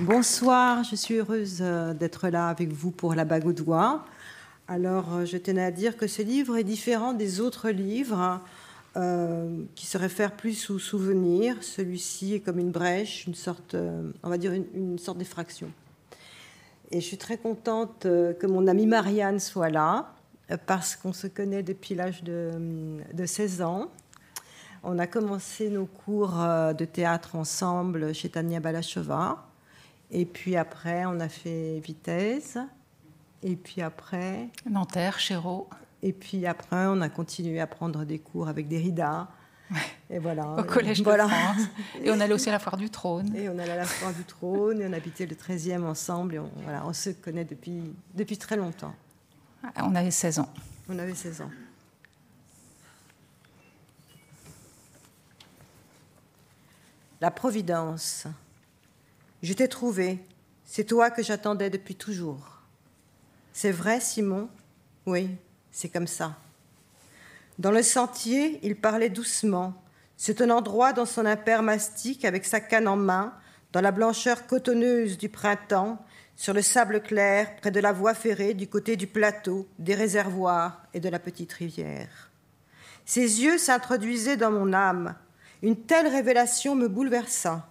Bonsoir, je suis heureuse euh, d'être là avec vous pour la bague doigt. Alors, euh, je tenais à dire que ce livre est différent des autres livres euh, qui se réfèrent plus aux souvenirs. Celui-ci est comme une brèche, une sorte, on va dire une, sorte d'effraction. Et je suis très contente que mon amie Marianne soit là, parce qu'on se connaît depuis l'âge de, de 16 ans. On a commencé nos cours de théâtre ensemble chez Tania Balachova. Et puis après, on a fait Vitesse. Et puis après. Nanterre, Chéreau. Et puis après, on a continué à prendre des cours avec Derrida. Et voilà. Au Collège de France. Et on allait aussi à la Foire du Trône. Et on allait à la Foire du Trône. Et on habitait le 13e ensemble. Et on, voilà, on se connaît depuis, depuis très longtemps. On avait 16 ans. On avait 16 ans. La Providence. Je t'ai trouvé. C'est toi que j'attendais depuis toujours. C'est vrai, Simon? Oui, c'est comme ça. Dans le sentier, il parlait doucement, se tenant droit dans son impair mastic avec sa canne en main, dans la blancheur cotonneuse du printemps, sur le sable clair, près de la voie ferrée, du côté du plateau, des réservoirs et de la petite rivière. Ses yeux s'introduisaient dans mon âme. Une telle révélation me bouleversa.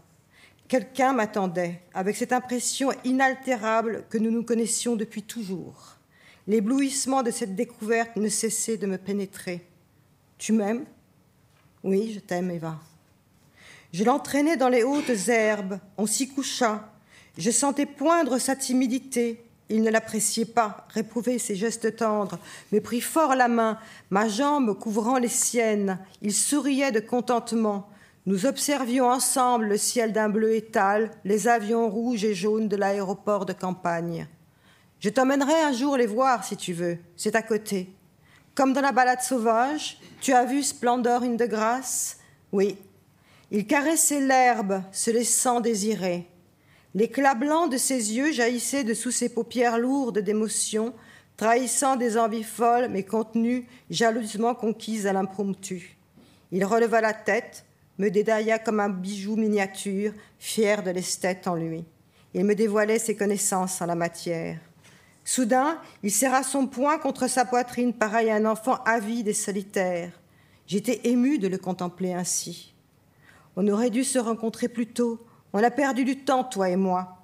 Quelqu'un m'attendait, avec cette impression inaltérable que nous nous connaissions depuis toujours. L'éblouissement de cette découverte ne cessait de me pénétrer. Tu m'aimes? Oui, je t'aime, Eva. Je l'entraînais dans les hautes herbes, on s'y coucha. Je sentais poindre sa timidité. Il ne l'appréciait pas, réprouvait ses gestes tendres, me prit fort la main, ma jambe couvrant les siennes. Il souriait de contentement. Nous observions ensemble le ciel d'un bleu étal, les avions rouges et jaunes de l'aéroport de campagne. Je t'emmènerai un jour les voir si tu veux, c'est à côté. Comme dans la balade sauvage, tu as vu Splendor in de grâce Oui. Il caressait l'herbe, se laissant désirer. L'éclat blanc de ses yeux jaillissait de sous ses paupières lourdes d'émotion, trahissant des envies folles mais contenues, jalousement conquises à l'impromptu. Il releva la tête, me dédailla comme un bijou miniature, fier de l'esthète en lui. Il me dévoilait ses connaissances en la matière. Soudain, il serra son poing contre sa poitrine, pareil à un enfant avide et solitaire. J'étais ému de le contempler ainsi. On aurait dû se rencontrer plus tôt. On a perdu du temps, toi et moi.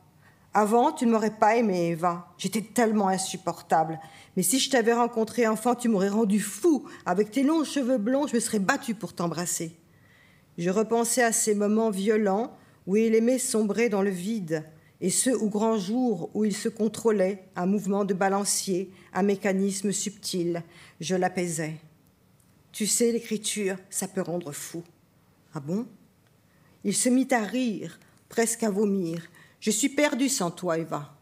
Avant, tu ne m'aurais pas aimé, Eva. J'étais tellement insupportable. Mais si je t'avais rencontré enfant, tu m'aurais rendu fou. Avec tes longs cheveux blonds, je me serais battue pour t'embrasser. Je repensais à ces moments violents où il aimait sombrer dans le vide, et ceux au grand jour où il se contrôlait, un mouvement de balancier, un mécanisme subtil. Je l'apaisais. Tu sais, l'écriture, ça peut rendre fou. Ah bon? Il se mit à rire, presque à vomir. Je suis perdu sans toi, Eva.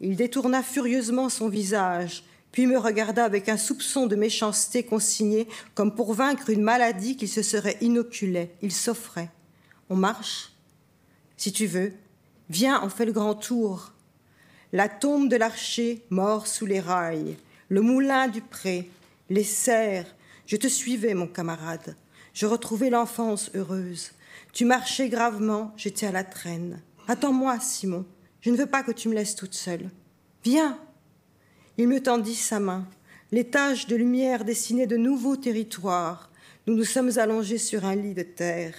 Il détourna furieusement son visage, puis me regarda avec un soupçon de méchanceté consigné, comme pour vaincre une maladie qu'il se serait inoculée. Il s'offrait. On marche Si tu veux. Viens, on fait le grand tour. La tombe de l'archer, mort sous les rails, le moulin du pré, les serres. Je te suivais, mon camarade. Je retrouvais l'enfance heureuse. Tu marchais gravement, j'étais à la traîne. Attends-moi, Simon. Je ne veux pas que tu me laisses toute seule. Viens, il me tendit sa main. Les taches de lumière dessinaient de nouveaux territoires. Nous nous sommes allongés sur un lit de terre.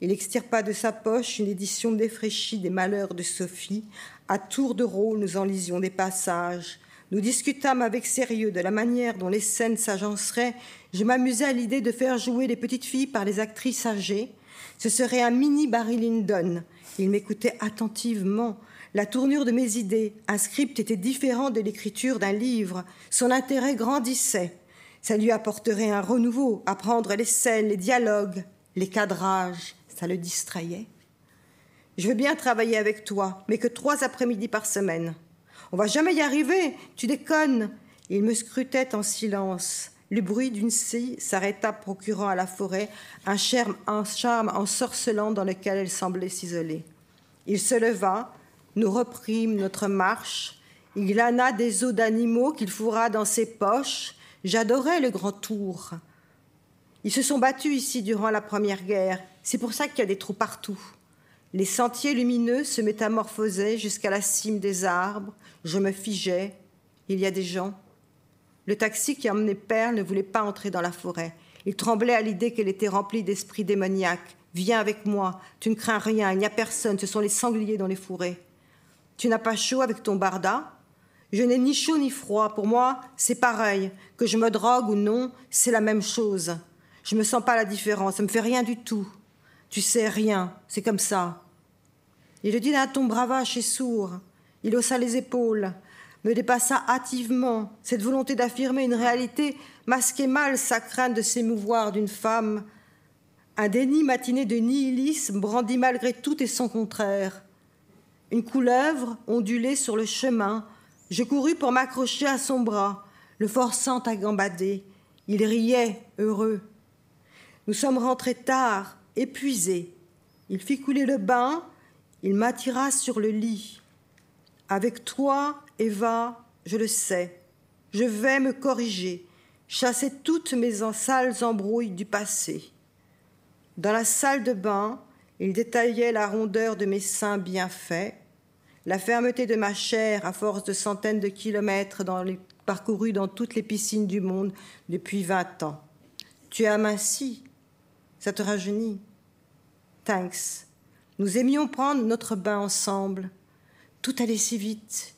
Il extirpa de sa poche une édition défraîchie des malheurs de Sophie. À tour de rôle, nous en lisions des passages. Nous discutâmes avec sérieux de la manière dont les scènes s'agenceraient. Je m'amusais à l'idée de faire jouer les petites filles par les actrices âgées. Ce serait un mini Barry Lyndon. Il m'écoutait attentivement. La tournure de mes idées, un script était différent de l'écriture d'un livre. Son intérêt grandissait. Ça lui apporterait un renouveau, apprendre les scènes, les dialogues, les cadrages. Ça le distrayait. Je veux bien travailler avec toi, mais que trois après-midi par semaine. On va jamais y arriver, tu déconnes. Il me scrutait en silence. Le bruit d'une scie s'arrêta, procurant à la forêt un charme, un charme ensorcelant dans lequel elle semblait s'isoler. Il se leva, nous reprîmes notre marche. Il glana des os d'animaux qu'il fourra dans ses poches. J'adorais le grand tour. Ils se sont battus ici durant la Première Guerre. C'est pour ça qu'il y a des trous partout. Les sentiers lumineux se métamorphosaient jusqu'à la cime des arbres. Je me figeais. Il y a des gens. Le taxi qui emmenait Perle ne voulait pas entrer dans la forêt. Il tremblait à l'idée qu'elle était remplie d'esprits démoniaques. Viens avec moi, tu ne crains rien, il n'y a personne, ce sont les sangliers dans les fourrés. Tu n'as pas chaud avec ton barda? Je n'ai ni chaud ni froid, pour moi c'est pareil, que je me drogue ou non, c'est la même chose. Je ne me sens pas la différence, ça me fait rien du tout. Tu sais rien, c'est comme ça. Il le dit d'un ton bravache et sourd. Il haussa les épaules, me dépassa hâtivement. Cette volonté d'affirmer une réalité masquait mal sa crainte de s'émouvoir d'une femme un déni matiné de nihilisme brandit malgré tout et son contraire. Une couleuvre ondulait sur le chemin. Je courus pour m'accrocher à son bras, le forçant à gambader. Il riait, heureux. Nous sommes rentrés tard, épuisés. Il fit couler le bain, il m'attira sur le lit. Avec toi, Eva, je le sais, je vais me corriger, chasser toutes mes sales embrouilles du passé. Dans la salle de bain, il détaillait la rondeur de mes seins bien faits, la fermeté de ma chair à force de centaines de kilomètres parcourus dans toutes les piscines du monde depuis vingt ans. Tu as aminci, ça te rajeunit. Thanks. Nous aimions prendre notre bain ensemble. Tout allait si vite.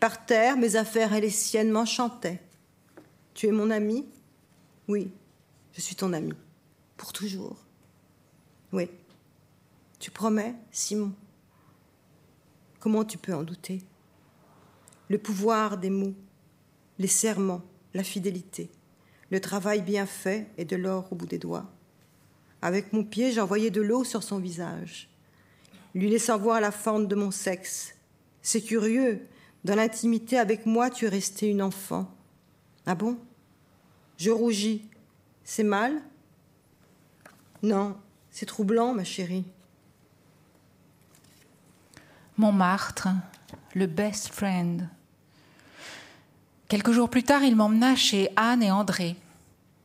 Par terre, mes affaires et les siennes m'enchantaient. Tu es mon ami? Oui, je suis ton ami. Pour toujours. Oui. Tu promets, Simon? Comment tu peux en douter? Le pouvoir des mots, les serments, la fidélité, le travail bien fait et de l'or au bout des doigts. Avec mon pied, j'envoyais de l'eau sur son visage, lui laissant voir la fente de mon sexe. C'est curieux, dans l'intimité avec moi, tu es restée une enfant. Ah bon? Je rougis. C'est mal? Non, c'est troublant, ma chérie. Montmartre, le best friend. Quelques jours plus tard, il m'emmena chez Anne et André.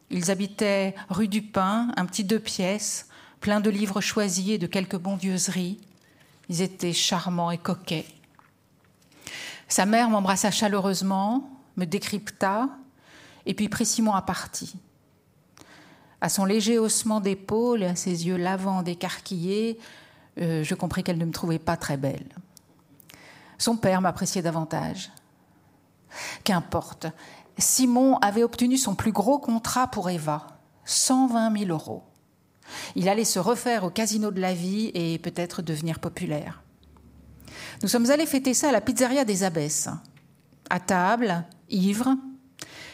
Ils habitaient rue du Pin, un petit deux pièces, plein de livres choisis et de quelques bondieuseries. Ils étaient charmants et coquets. Sa mère m'embrassa chaleureusement, me décrypta, et puis Simon à partie. À son léger haussement d'épaule à ses yeux lavants d'écarquillés, euh, je compris qu'elle ne me trouvait pas très belle. Son père m'appréciait davantage. Qu'importe, Simon avait obtenu son plus gros contrat pour Eva, 120 000 euros. Il allait se refaire au casino de la vie et peut-être devenir populaire. Nous sommes allés fêter ça à la pizzeria des Abbesses. À table, ivre,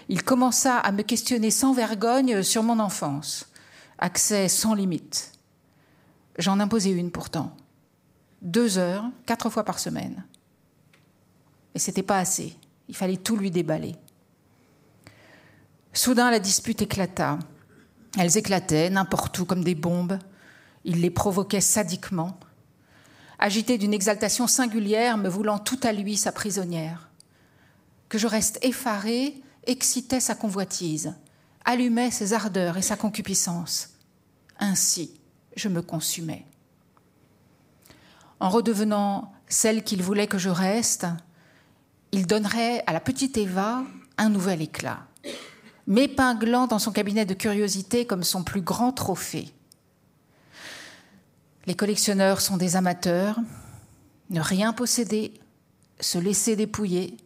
il commença à me questionner sans vergogne sur mon enfance. Accès sans limite. J'en imposais une pourtant. Deux heures, quatre fois par semaine. Et c'était pas assez. Il fallait tout lui déballer. Soudain, la dispute éclata. Elles éclataient n'importe où comme des bombes. Il les provoquait sadiquement. Agité d'une exaltation singulière, me voulant tout à lui sa prisonnière. Que je reste effarée excitait sa convoitise, allumait ses ardeurs et sa concupiscence. Ainsi, je me consumais. En redevenant celle qu'il voulait que je reste, il donnerait à la petite Eva un nouvel éclat, m'épinglant dans son cabinet de curiosité comme son plus grand trophée. Les collectionneurs sont des amateurs, ne rien posséder, se laisser dépouiller,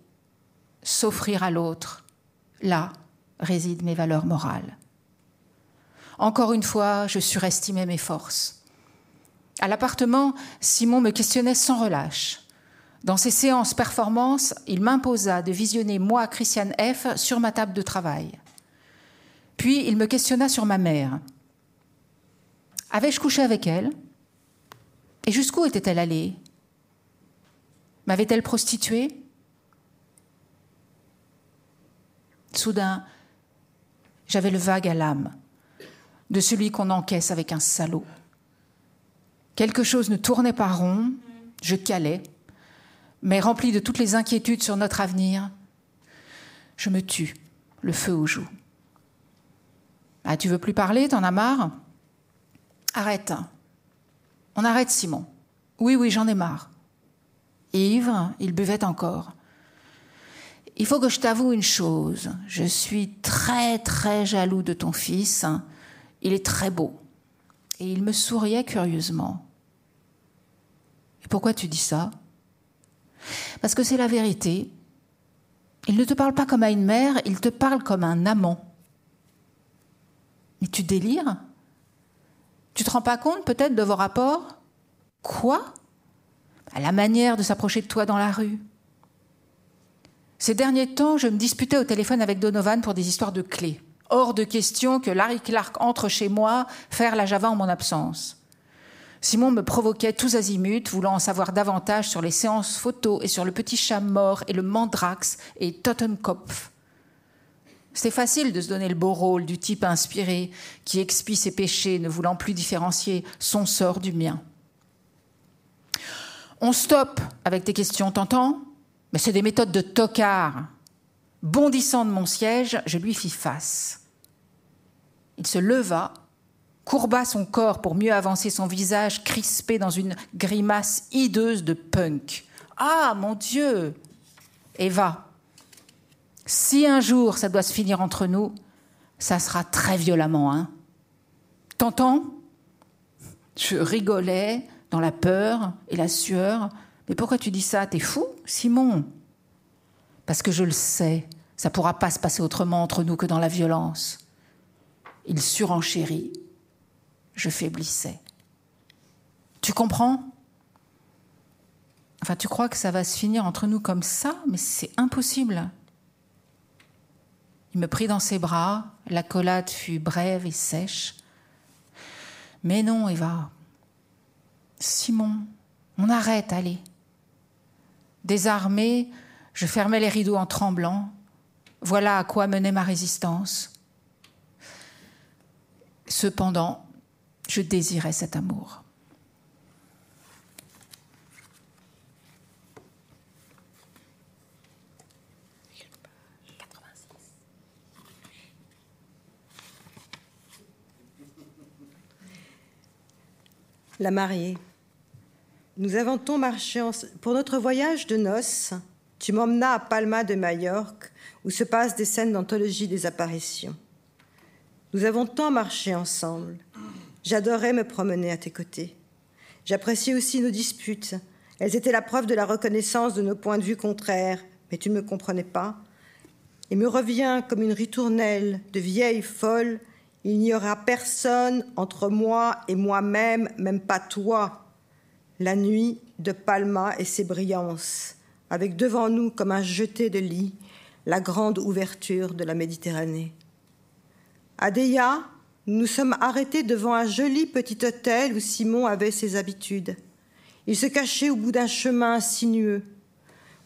s'offrir à l'autre, Là résident mes valeurs morales. Encore une fois, je surestimais mes forces. À l'appartement, Simon me questionnait sans relâche. Dans ses séances performances, il m'imposa de visionner moi, Christiane F., sur ma table de travail. Puis il me questionna sur ma mère. Avais-je couché avec elle? Et jusqu'où était-elle allée? M'avait-elle prostituée? Soudain, j'avais le vague à l'âme de celui qu'on encaisse avec un salaud. Quelque chose ne tournait pas rond, je calais, mais rempli de toutes les inquiétudes sur notre avenir, je me tue, le feu aux joues. Ah, tu veux plus parler, t'en as marre? Arrête. On arrête, Simon. Oui, oui, j'en ai marre. Ivre, il buvait encore. Il faut que je t'avoue une chose. Je suis très, très jaloux de ton fils. Il est très beau. Et il me souriait curieusement. Pourquoi tu dis ça? Parce que c'est la vérité. Il ne te parle pas comme à une mère, il te parle comme un amant. Mais tu délires? Tu te rends pas compte peut-être de vos rapports? Quoi? À la manière de s'approcher de toi dans la rue. Ces derniers temps, je me disputais au téléphone avec Donovan pour des histoires de clés. Hors de question que Larry Clark entre chez moi faire la Java en mon absence. Simon me provoquait tous azimuts, voulant en savoir davantage sur les séances photos et sur le petit chat mort et le mandrax et Totenkopf. C'est facile de se donner le beau rôle du type inspiré qui expie ses péchés, ne voulant plus différencier son sort du mien. On stoppe avec tes questions, t'entends? Mais c'est des méthodes de tocard. Bondissant de mon siège, je lui fis face. Il se leva, courba son corps pour mieux avancer son visage crispé dans une grimace hideuse de punk. Ah, mon Dieu Eva, si un jour ça doit se finir entre nous, ça sera très violemment, hein T'entends? Je rigolais dans la peur et la sueur. Mais pourquoi tu dis ça? T'es fou, Simon? Parce que je le sais, ça pourra pas se passer autrement entre nous que dans la violence. Il surenchérit. Je faiblissais. Tu comprends? Enfin, tu crois que ça va se finir entre nous comme ça, mais c'est impossible. Il me prit dans ses bras, la collade fut brève et sèche. Mais non, Eva. Simon, on arrête, allez. Désarmé, je fermai les rideaux en tremblant. Voilà à quoi menait ma résistance. Cependant, je désirais cet amour. La mariée. Nous avons tant marché pour notre voyage de noces. Tu m'emmenas à Palma de Majorque, où se passent des scènes d'anthologie des apparitions. Nous avons tant marché ensemble. J'adorais me promener à tes côtés. J'appréciais aussi nos disputes. Elles étaient la preuve de la reconnaissance de nos points de vue contraires, mais tu ne me comprenais pas. Il me revient comme une ritournelle de vieille folle il n'y aura personne entre moi et moi-même, même pas toi. La nuit de Palma et ses brillances, avec devant nous comme un jeté de lit la grande ouverture de la Méditerranée. À nous nous sommes arrêtés devant un joli petit hôtel où Simon avait ses habitudes. Il se cachait au bout d'un chemin sinueux.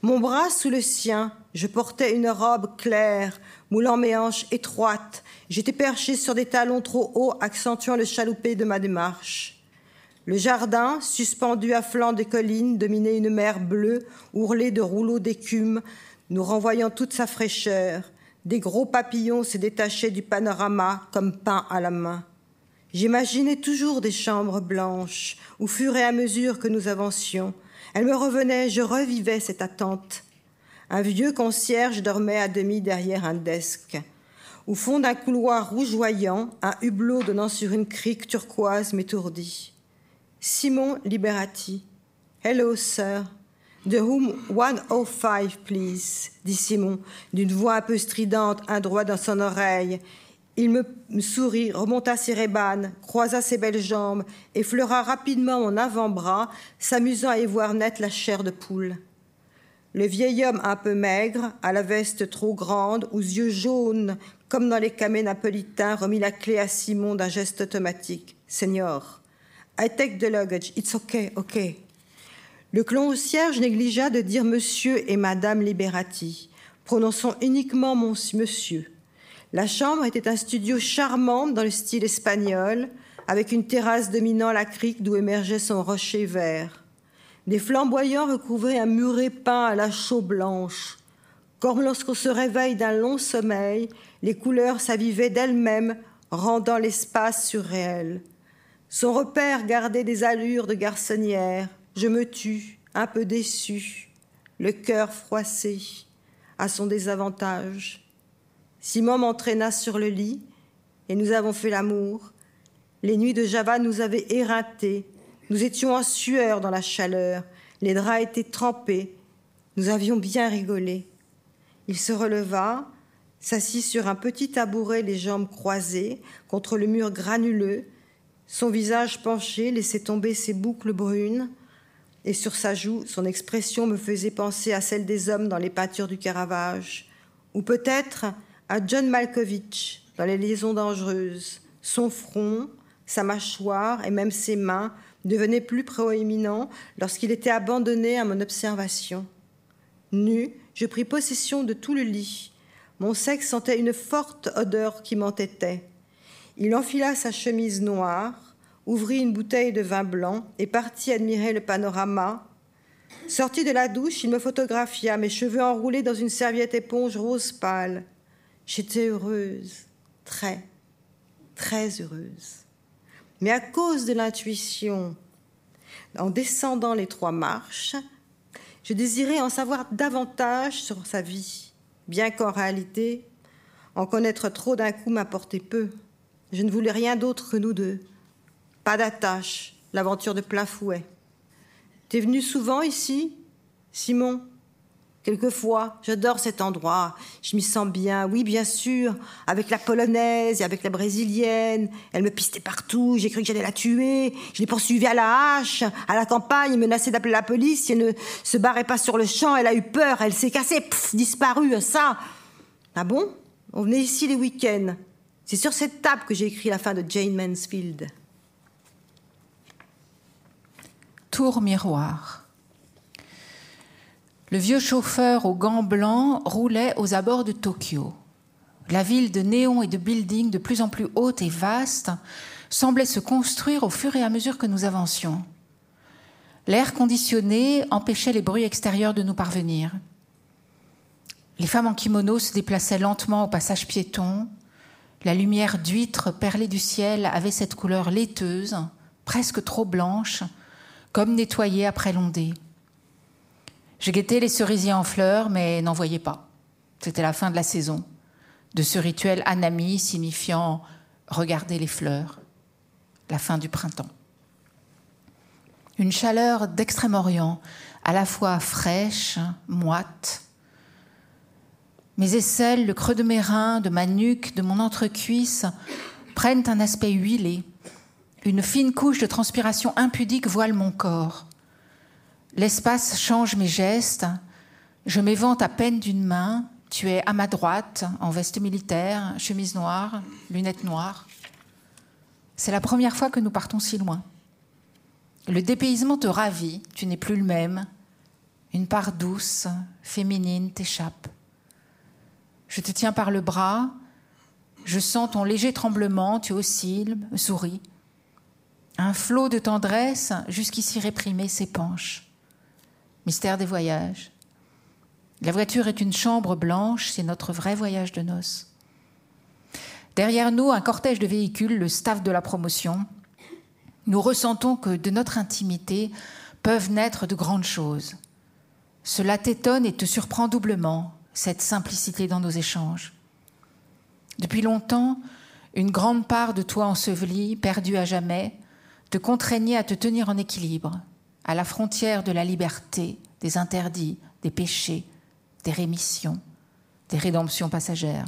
Mon bras sous le sien, je portais une robe claire, moulant mes hanches étroites J'étais perché sur des talons trop hauts, accentuant le chaloupé de ma démarche. Le jardin, suspendu à flanc des collines, dominait une mer bleue, ourlée de rouleaux d'écume, nous renvoyant toute sa fraîcheur. Des gros papillons se détachaient du panorama comme peints à la main. J'imaginais toujours des chambres blanches, où fur et à mesure que nous avancions, elle me revenait, je revivais cette attente. Un vieux concierge dormait à demi derrière un desk. Au fond d'un couloir rougeoyant, un hublot donnant sur une crique turquoise m'étourdit. Simon Liberati. Hello, sir. The room 105, please, dit Simon, d'une voix un peu stridente, un droit dans son oreille. Il me sourit, remonta ses rébanes, croisa ses belles jambes, effleura rapidement mon avant-bras, s'amusant à y voir naître la chair de poule. Le vieil homme un peu maigre, à la veste trop grande, aux yeux jaunes comme dans les camés napolitains, remit la clé à Simon d'un geste automatique. Seigneur, I take the luggage. It's okay, okay. Le concierge négligea de dire monsieur et madame Liberati, prononçant uniquement mon monsieur. La chambre était un studio charmant dans le style espagnol, avec une terrasse dominant la crique d'où émergeait son rocher vert. Des flamboyants recouvraient un muret peint à la chaux blanche. Comme lorsqu'on se réveille d'un long sommeil les couleurs s'avivaient d'elles-mêmes, rendant l'espace surréel. Son repère gardait des allures de garçonnière, je me tue, un peu déçu, le cœur froissé, à son désavantage. Simon m'entraîna sur le lit, et nous avons fait l'amour. Les nuits de Java nous avaient éreintés. Nous étions en sueur dans la chaleur. Les draps étaient trempés. Nous avions bien rigolé. Il se releva, s'assit sur un petit tabouret, les jambes croisées, contre le mur granuleux. Son visage penché laissait tomber ses boucles brunes, et sur sa joue, son expression me faisait penser à celle des hommes dans les peintures du Caravage, ou peut-être à John Malkovich dans les liaisons dangereuses. Son front, sa mâchoire et même ses mains devenaient plus proéminents lorsqu'il était abandonné à mon observation. Nu, je pris possession de tout le lit. Mon sexe sentait une forte odeur qui m'entêtait. Il enfila sa chemise noire, ouvrit une bouteille de vin blanc et partit admirer le panorama. Sorti de la douche, il me photographia, mes cheveux enroulés dans une serviette éponge rose pâle. J'étais heureuse, très, très heureuse. Mais à cause de l'intuition, en descendant les trois marches, je désirais en savoir davantage sur sa vie, bien qu'en réalité, en connaître trop d'un coup m'apportait peu. Je ne voulais rien d'autre que nous deux. Pas d'attache, l'aventure de plein fouet. T'es venu souvent ici, Simon? Quelquefois, j'adore cet endroit, je m'y sens bien, oui bien sûr, avec la polonaise et avec la brésilienne, elle me pistait partout, j'ai cru que j'allais la tuer, je l'ai poursuivie à la hache, à la campagne, menacée d'appeler la police, si elle ne se barrait pas sur le champ, elle a eu peur, elle s'est cassée, disparue, ça. Ah bon? On venait ici les week-ends. C'est sur cette table que j'ai écrit la fin de Jane Mansfield. Tour miroir. Le vieux chauffeur aux gants blancs roulait aux abords de Tokyo. La ville de néons et de buildings de plus en plus haute et vaste semblait se construire au fur et à mesure que nous avancions. L'air conditionné empêchait les bruits extérieurs de nous parvenir. Les femmes en kimono se déplaçaient lentement au passage piéton. La lumière d'huître perlée du ciel avait cette couleur laiteuse, presque trop blanche, comme nettoyée après l'ondée. Je guettais les cerisiers en fleurs, mais n'en voyais pas. C'était la fin de la saison, de ce rituel anami signifiant regarder les fleurs, la fin du printemps. Une chaleur d'Extrême-Orient, à la fois fraîche, moite. Mes aisselles, le creux de mes reins, de ma nuque, de mon entrecuisse prennent un aspect huilé. Une fine couche de transpiration impudique voile mon corps. L'espace change mes gestes. Je m'évente à peine d'une main. Tu es à ma droite, en veste militaire, chemise noire, lunettes noires. C'est la première fois que nous partons si loin. Le dépaysement te ravit, tu n'es plus le même. Une part douce, féminine t'échappe. Je te tiens par le bras, je sens ton léger tremblement, tu oscilles, souris. Un flot de tendresse, jusqu'ici réprimé, s'épanche mystère des voyages. La voiture est une chambre blanche, c'est notre vrai voyage de noces. Derrière nous, un cortège de véhicules, le staff de la promotion. Nous ressentons que de notre intimité peuvent naître de grandes choses. Cela t'étonne et te surprend doublement, cette simplicité dans nos échanges. Depuis longtemps, une grande part de toi ensevelie, perdue à jamais, te contraignait à te tenir en équilibre, à la frontière de la liberté, des interdits, des péchés, des rémissions, des rédemptions passagères.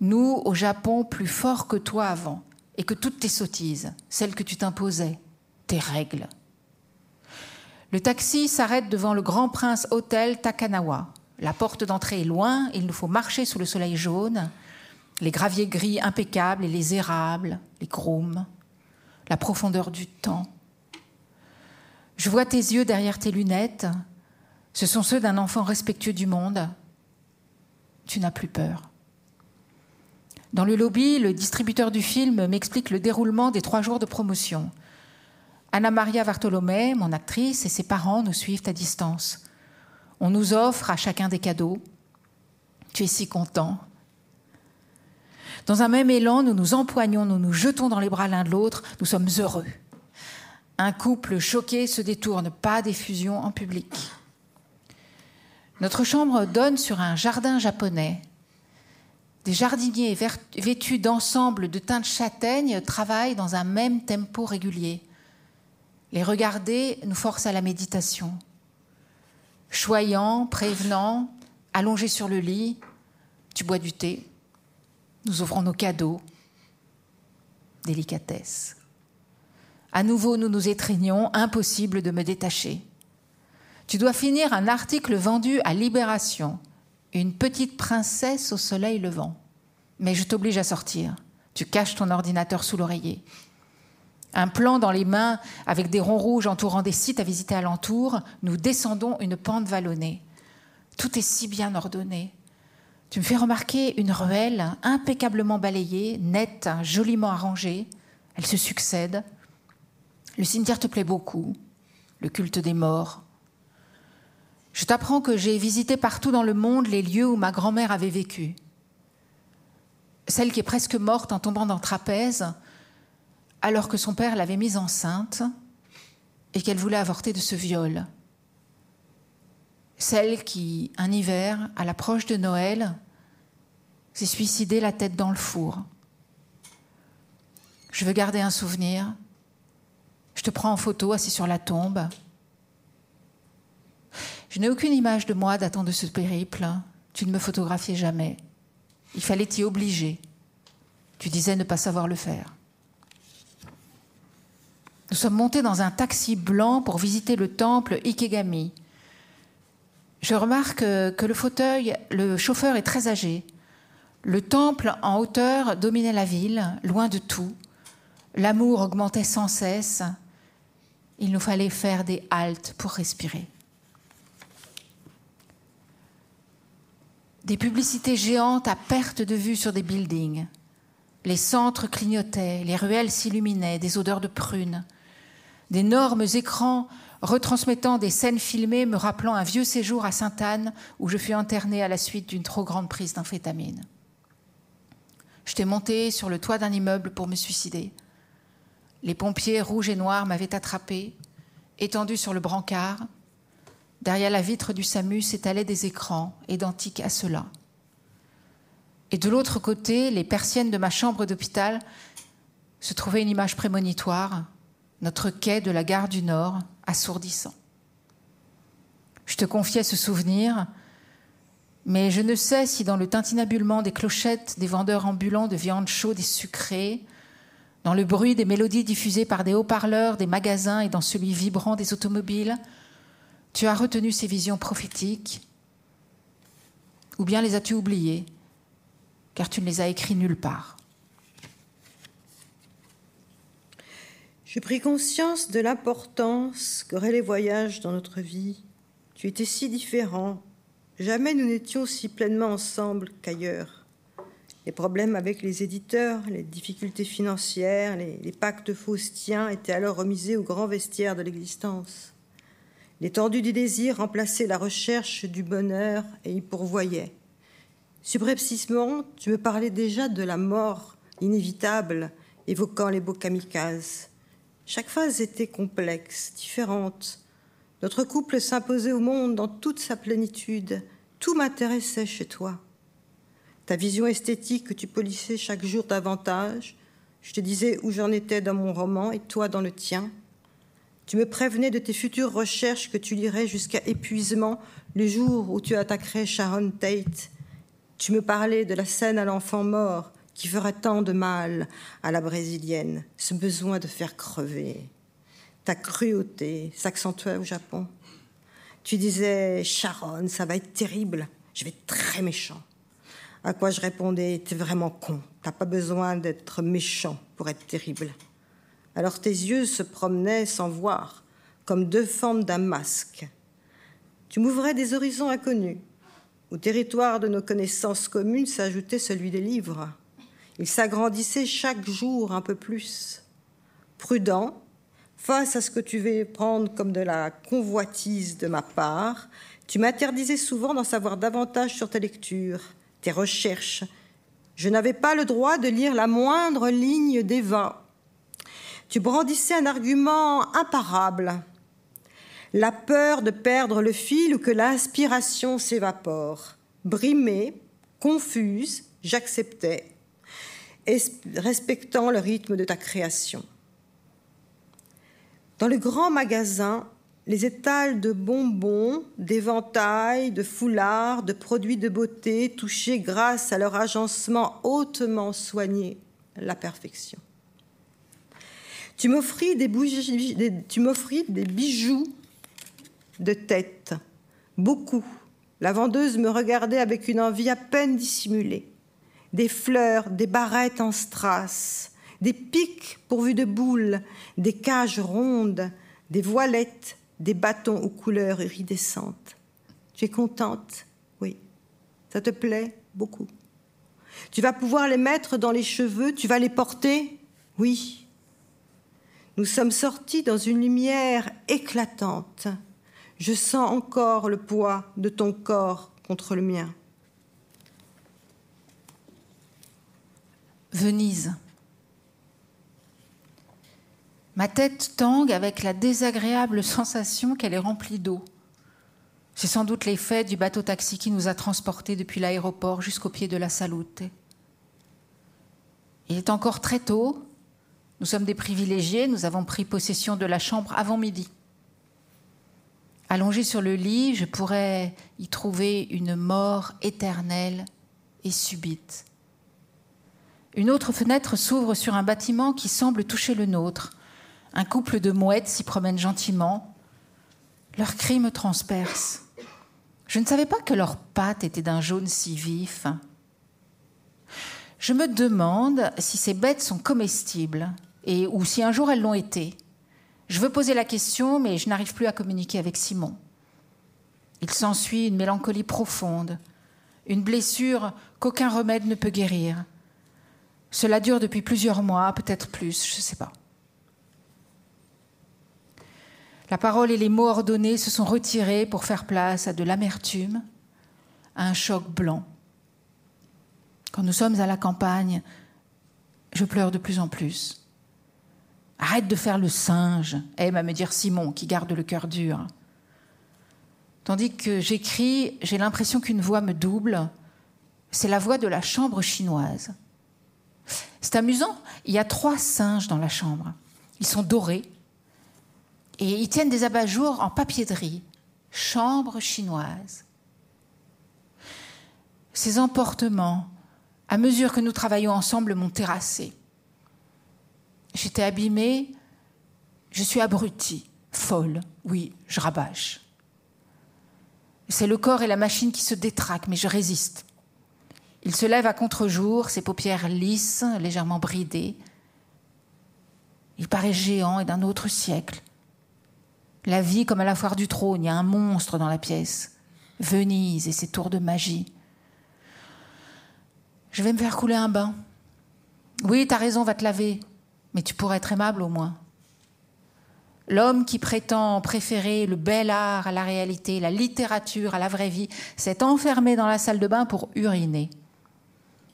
Nous, au Japon, plus forts que toi avant, et que toutes tes sottises, celles que tu t'imposais, tes règles. Le taxi s'arrête devant le Grand Prince Hôtel Takanawa. La porte d'entrée est loin, il nous faut marcher sous le soleil jaune, les graviers gris impeccables et les érables, les grooms, la profondeur du temps, je vois tes yeux derrière tes lunettes. Ce sont ceux d'un enfant respectueux du monde. Tu n'as plus peur. Dans le lobby, le distributeur du film m'explique le déroulement des trois jours de promotion. Anna Maria Bartolomé, mon actrice, et ses parents nous suivent à distance. On nous offre à chacun des cadeaux. Tu es si content. Dans un même élan, nous nous empoignons, nous nous jetons dans les bras l'un de l'autre, nous sommes heureux. Un couple choqué se détourne, pas d'effusion en public. Notre chambre donne sur un jardin japonais. Des jardiniers vêtus d'ensemble de teintes châtaignes travaillent dans un même tempo régulier. Les regarder nous force à la méditation. Choyant, prévenant, allongé sur le lit, tu bois du thé, nous ouvrons nos cadeaux, délicatesse. À nouveau, nous nous étreignons, impossible de me détacher. Tu dois finir un article vendu à Libération, une petite princesse au soleil levant. Mais je t'oblige à sortir. Tu caches ton ordinateur sous l'oreiller. Un plan dans les mains avec des ronds rouges entourant des sites à visiter alentour, nous descendons une pente vallonnée. Tout est si bien ordonné. Tu me fais remarquer une ruelle impeccablement balayée, nette, joliment arrangée. Elle se succède. Le cimetière te plaît beaucoup, le culte des morts. Je t'apprends que j'ai visité partout dans le monde les lieux où ma grand-mère avait vécu. Celle qui est presque morte en tombant dans trapèze, alors que son père l'avait mise enceinte et qu'elle voulait avorter de ce viol celle qui, un hiver, à l'approche de Noël, s'est suicidée la tête dans le four. Je veux garder un souvenir. Je te prends en photo assis sur la tombe. Je n'ai aucune image de moi datant de ce périple. Tu ne me photographiais jamais. Il fallait t'y obliger. Tu disais ne pas savoir le faire. Nous sommes montés dans un taxi blanc pour visiter le temple Ikegami, je remarque que le fauteuil, le chauffeur est très âgé. Le temple en hauteur dominait la ville, loin de tout. L'amour augmentait sans cesse. Il nous fallait faire des haltes pour respirer. Des publicités géantes à perte de vue sur des buildings. Les centres clignotaient, les ruelles s'illuminaient, des odeurs de prunes. D'énormes écrans retransmettant des scènes filmées me rappelant un vieux séjour à Sainte-Anne où je fus internée à la suite d'une trop grande prise d'amphétamine. J'étais montée sur le toit d'un immeuble pour me suicider. Les pompiers rouges et noirs m'avaient attrapée, étendue sur le brancard. Derrière la vitre du SAMU s'étalaient des écrans identiques à ceux-là. Et de l'autre côté, les persiennes de ma chambre d'hôpital se trouvait une image prémonitoire, notre quai de la gare du Nord, assourdissant. Je te confiais ce souvenir, mais je ne sais si dans le tintinabulement des clochettes des vendeurs ambulants de viande chaude et sucrée, dans le bruit des mélodies diffusées par des haut-parleurs des magasins et dans celui vibrant des automobiles, tu as retenu ces visions prophétiques, ou bien les as-tu oubliées, car tu ne les as écrites nulle part. J'ai pris conscience de l'importance qu'auraient les voyages dans notre vie. Tu étais si différent. Jamais nous n'étions si pleinement ensemble qu'ailleurs. Les problèmes avec les éditeurs, les difficultés financières, les, pactes faustiens étaient alors remisés au grand vestiaire de l'existence. L'étendue du désir remplaçait la recherche du bonheur et y pourvoyait. Subrepticement, tu me parlais déjà de la mort inévitable, évoquant les beaux kamikazes. Chaque phase était complexe, différente. Notre couple s'imposait au monde dans toute sa plénitude. Tout m'intéressait chez toi. Ta vision esthétique que tu polissais chaque jour davantage. Je te disais où j'en étais dans mon roman et toi dans le tien. Tu me prévenais de tes futures recherches que tu lirais jusqu'à épuisement le jour où tu attaquerais Sharon Tate. Tu me parlais de la scène à l'enfant mort qui ferait tant de mal à la brésilienne, ce besoin de faire crever. Ta cruauté s'accentuait au Japon. Tu disais, Sharon, ça va être terrible, je vais être très méchant. À quoi je répondais, t'es vraiment con, t'as pas besoin d'être méchant pour être terrible. Alors tes yeux se promenaient sans voir, comme deux formes d'un masque. Tu m'ouvrais des horizons inconnus. Au territoire de nos connaissances communes s'ajoutait celui des livres. Il s'agrandissait chaque jour un peu plus. Prudent, face à ce que tu veux prendre comme de la convoitise de ma part, tu m'interdisais souvent d'en savoir davantage sur tes lectures, tes recherches. Je n'avais pas le droit de lire la moindre ligne d'Eva. Tu brandissais un argument imparable. La peur de perdre le fil ou que l'inspiration s'évapore. Brimée, confuse, j'acceptais, respectant le rythme de ta création. Dans le grand magasin, les étals de bonbons, d'éventails, de foulards, de produits de beauté touchaient grâce à leur agencement hautement soigné la perfection. Tu m'offris des, des bijoux de tête, beaucoup. La vendeuse me regardait avec une envie à peine dissimulée. Des fleurs, des barrettes en strass, des pics pourvus de boules, des cages rondes, des voilettes, des bâtons aux couleurs iridescentes. Tu es contente? Oui. Ça te plaît? Beaucoup. Tu vas pouvoir les mettre dans les cheveux, tu vas les porter? Oui. Nous sommes sortis dans une lumière éclatante. Je sens encore le poids de ton corps contre le mien. Venise. Ma tête tangue avec la désagréable sensation qu'elle est remplie d'eau. C'est sans doute l'effet du bateau-taxi qui nous a transportés depuis l'aéroport jusqu'au pied de la Salute. Il est encore très tôt. Nous sommes des privilégiés. Nous avons pris possession de la chambre avant midi. Allongé sur le lit, je pourrais y trouver une mort éternelle et subite. Une autre fenêtre s'ouvre sur un bâtiment qui semble toucher le nôtre. Un couple de mouettes s'y promène gentiment. Leurs cris me transpercent. Je ne savais pas que leurs pattes étaient d'un jaune si vif. Je me demande si ces bêtes sont comestibles et ou si un jour elles l'ont été. Je veux poser la question, mais je n'arrive plus à communiquer avec Simon. Il s'ensuit une mélancolie profonde, une blessure qu'aucun remède ne peut guérir. Cela dure depuis plusieurs mois, peut-être plus, je ne sais pas. La parole et les mots ordonnés se sont retirés pour faire place à de l'amertume, à un choc blanc. Quand nous sommes à la campagne, je pleure de plus en plus. Arrête de faire le singe, aime à me dire Simon, qui garde le cœur dur. Tandis que j'écris, j'ai l'impression qu'une voix me double. C'est la voix de la chambre chinoise. C'est amusant, il y a trois singes dans la chambre. Ils sont dorés, et ils tiennent des abat-jours en papier-de-riz, chambre chinoise. Ces emportements, à mesure que nous travaillons ensemble, m'ont terrassé. J'étais abîmée, je suis abrutie, folle, oui, je rabâche. C'est le corps et la machine qui se détraquent, mais je résiste. Il se lève à contre-jour, ses paupières lisses, légèrement bridées. Il paraît géant et d'un autre siècle. La vie comme à la foire du trône, il y a un monstre dans la pièce. Venise et ses tours de magie. Je vais me faire couler un bain. Oui, t'as raison, va te laver. Mais tu pourrais être aimable au moins. L'homme qui prétend préférer le bel art à la réalité, la littérature à la vraie vie, s'est enfermé dans la salle de bain pour uriner.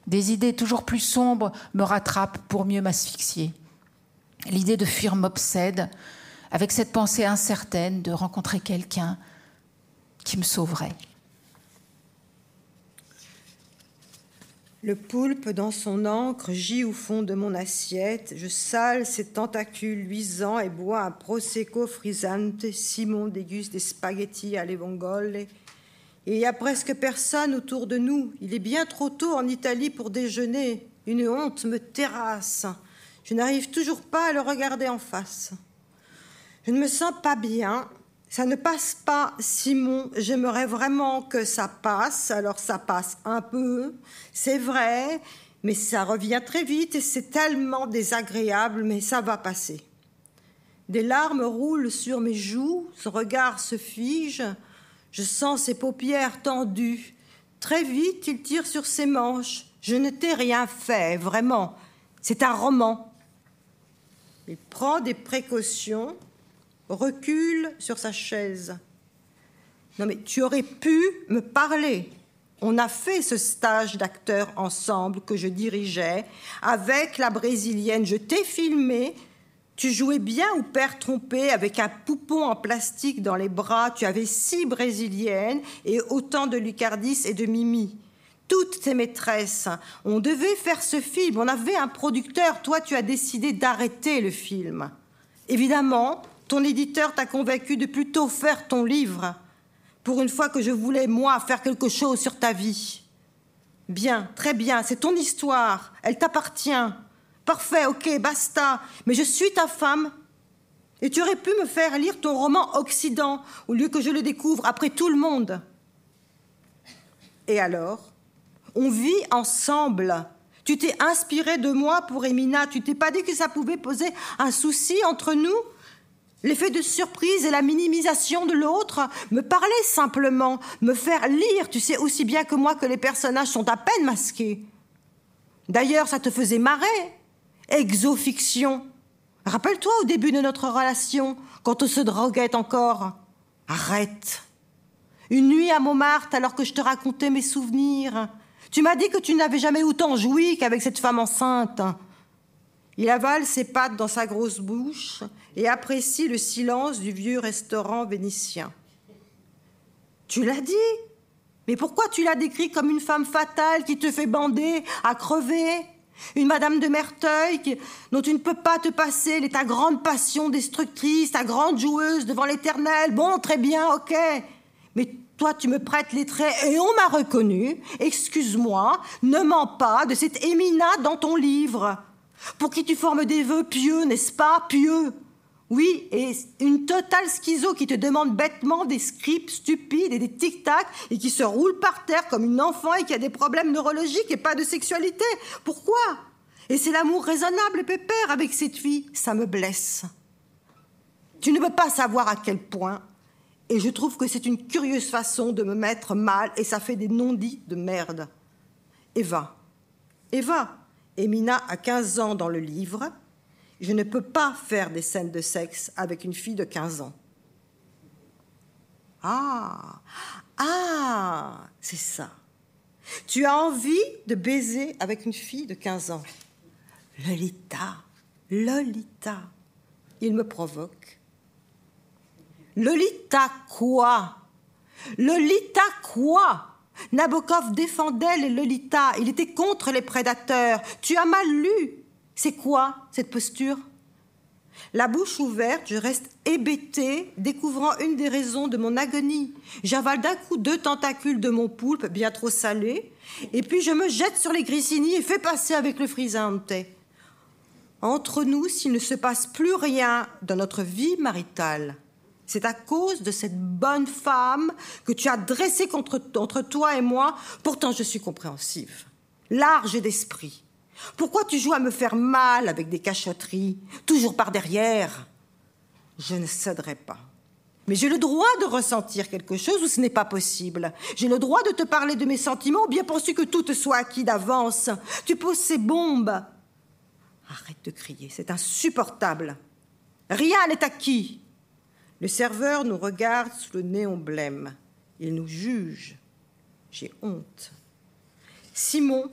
Des idées toujours plus sombres me rattrapent pour mieux m'asphyxier. L'idée de fuir m'obsède avec cette pensée incertaine de rencontrer quelqu'un qui me sauverait. Le poulpe dans son encre gît au fond de mon assiette. Je sale ses tentacules luisants et bois un prosecco frisante. Simon déguste des spaghettis à l'evongole. Et il n'y a presque personne autour de nous. Il est bien trop tôt en Italie pour déjeuner. Une honte me terrasse. Je n'arrive toujours pas à le regarder en face. Je ne me sens pas bien. Ça ne passe pas, Simon. J'aimerais vraiment que ça passe. Alors ça passe un peu, c'est vrai, mais ça revient très vite et c'est tellement désagréable, mais ça va passer. Des larmes roulent sur mes joues, ce regard se fige, je sens ses paupières tendues. Très vite, il tire sur ses manches. Je ne t'ai rien fait, vraiment. C'est un roman. Il prend des précautions, recule sur sa chaise. Non mais tu aurais pu me parler. On a fait ce stage d'acteur ensemble que je dirigeais avec la brésilienne. Je t'ai filmé. Tu jouais bien ou père trompé avec un poupon en plastique dans les bras. Tu avais six brésiliennes et autant de Lucardis et de Mimi. Toutes tes maîtresses. On devait faire ce film. On avait un producteur. Toi, tu as décidé d'arrêter le film. Évidemment, ton éditeur t'a convaincu de plutôt faire ton livre. Pour une fois que je voulais, moi, faire quelque chose sur ta vie. Bien, très bien, c'est ton histoire. Elle t'appartient. Parfait, ok, basta. Mais je suis ta femme. Et tu aurais pu me faire lire ton roman Occident, au lieu que je le découvre après tout le monde. Et alors? On vit ensemble. Tu t'es inspiré de moi pour Emina. Tu t'es pas dit que ça pouvait poser un souci entre nous? L'effet de surprise et la minimisation de l'autre, me parler simplement, me faire lire, tu sais aussi bien que moi que les personnages sont à peine masqués. D'ailleurs, ça te faisait marrer. Exofiction. Rappelle-toi au début de notre relation, quand on se droguait encore. Arrête. Une nuit à Montmartre, alors que je te racontais mes souvenirs, tu m'as dit que tu n'avais jamais autant joui qu'avec cette femme enceinte. Il avale ses pattes dans sa grosse bouche et apprécie le silence du vieux restaurant vénitien. Tu l'as dit? Mais pourquoi tu l'as décrit comme une femme fatale qui te fait bander, à crever? Une Madame de Merteuil dont tu ne peux pas te passer, elle est ta grande passion destructrice, ta grande joueuse devant l'éternel. Bon, très bien, ok. Mais toi, tu me prêtes les traits et on m'a reconnu. Excuse-moi, ne mens pas de cette Émina dans ton livre pour qui tu formes des vœux pieux, n'est-ce pas? Pieux. Oui, et une totale schizo qui te demande bêtement des scripts stupides et des tic-tac et qui se roule par terre comme une enfant et qui a des problèmes neurologiques et pas de sexualité. Pourquoi? Et c'est l'amour raisonnable pépère avec cette fille. Ça me blesse. Tu ne peux pas savoir à quel point. Et je trouve que c'est une curieuse façon de me mettre mal et ça fait des non-dits de merde. Eva. Eva, Emina a 15 ans dans le livre. Je ne peux pas faire des scènes de sexe avec une fille de 15 ans. Ah, ah, c'est ça. Tu as envie de baiser avec une fille de 15 ans. Lolita, Lolita. Il me provoque. Lolita quoi? Lolita quoi? Nabokov défendait les Lolita, il était contre les prédateurs. Tu as mal lu. C'est quoi cette posture? La bouche ouverte, je reste hébétée, découvrant une des raisons de mon agonie. J'avale d'un coup deux tentacules de mon poulpe, bien trop salé, et puis je me jette sur les grissini et fais passer avec le frisante. Entre nous, s'il ne se passe plus rien dans notre vie maritale, c'est à cause de cette bonne femme que tu as dressée contre, entre toi et moi. Pourtant, je suis compréhensive, large d'esprit. Pourquoi tu joues à me faire mal avec des cachotteries, toujours par derrière? Je ne céderai pas. Mais j'ai le droit de ressentir quelque chose ou ce n'est pas possible. J'ai le droit de te parler de mes sentiments, bien penses-tu que tout te soit acquis d'avance Tu poses ces bombes. Arrête de crier, c'est insupportable. Rien n'est acquis. Le serveur nous regarde sous le néon blême. Il nous juge. J'ai honte. Simon,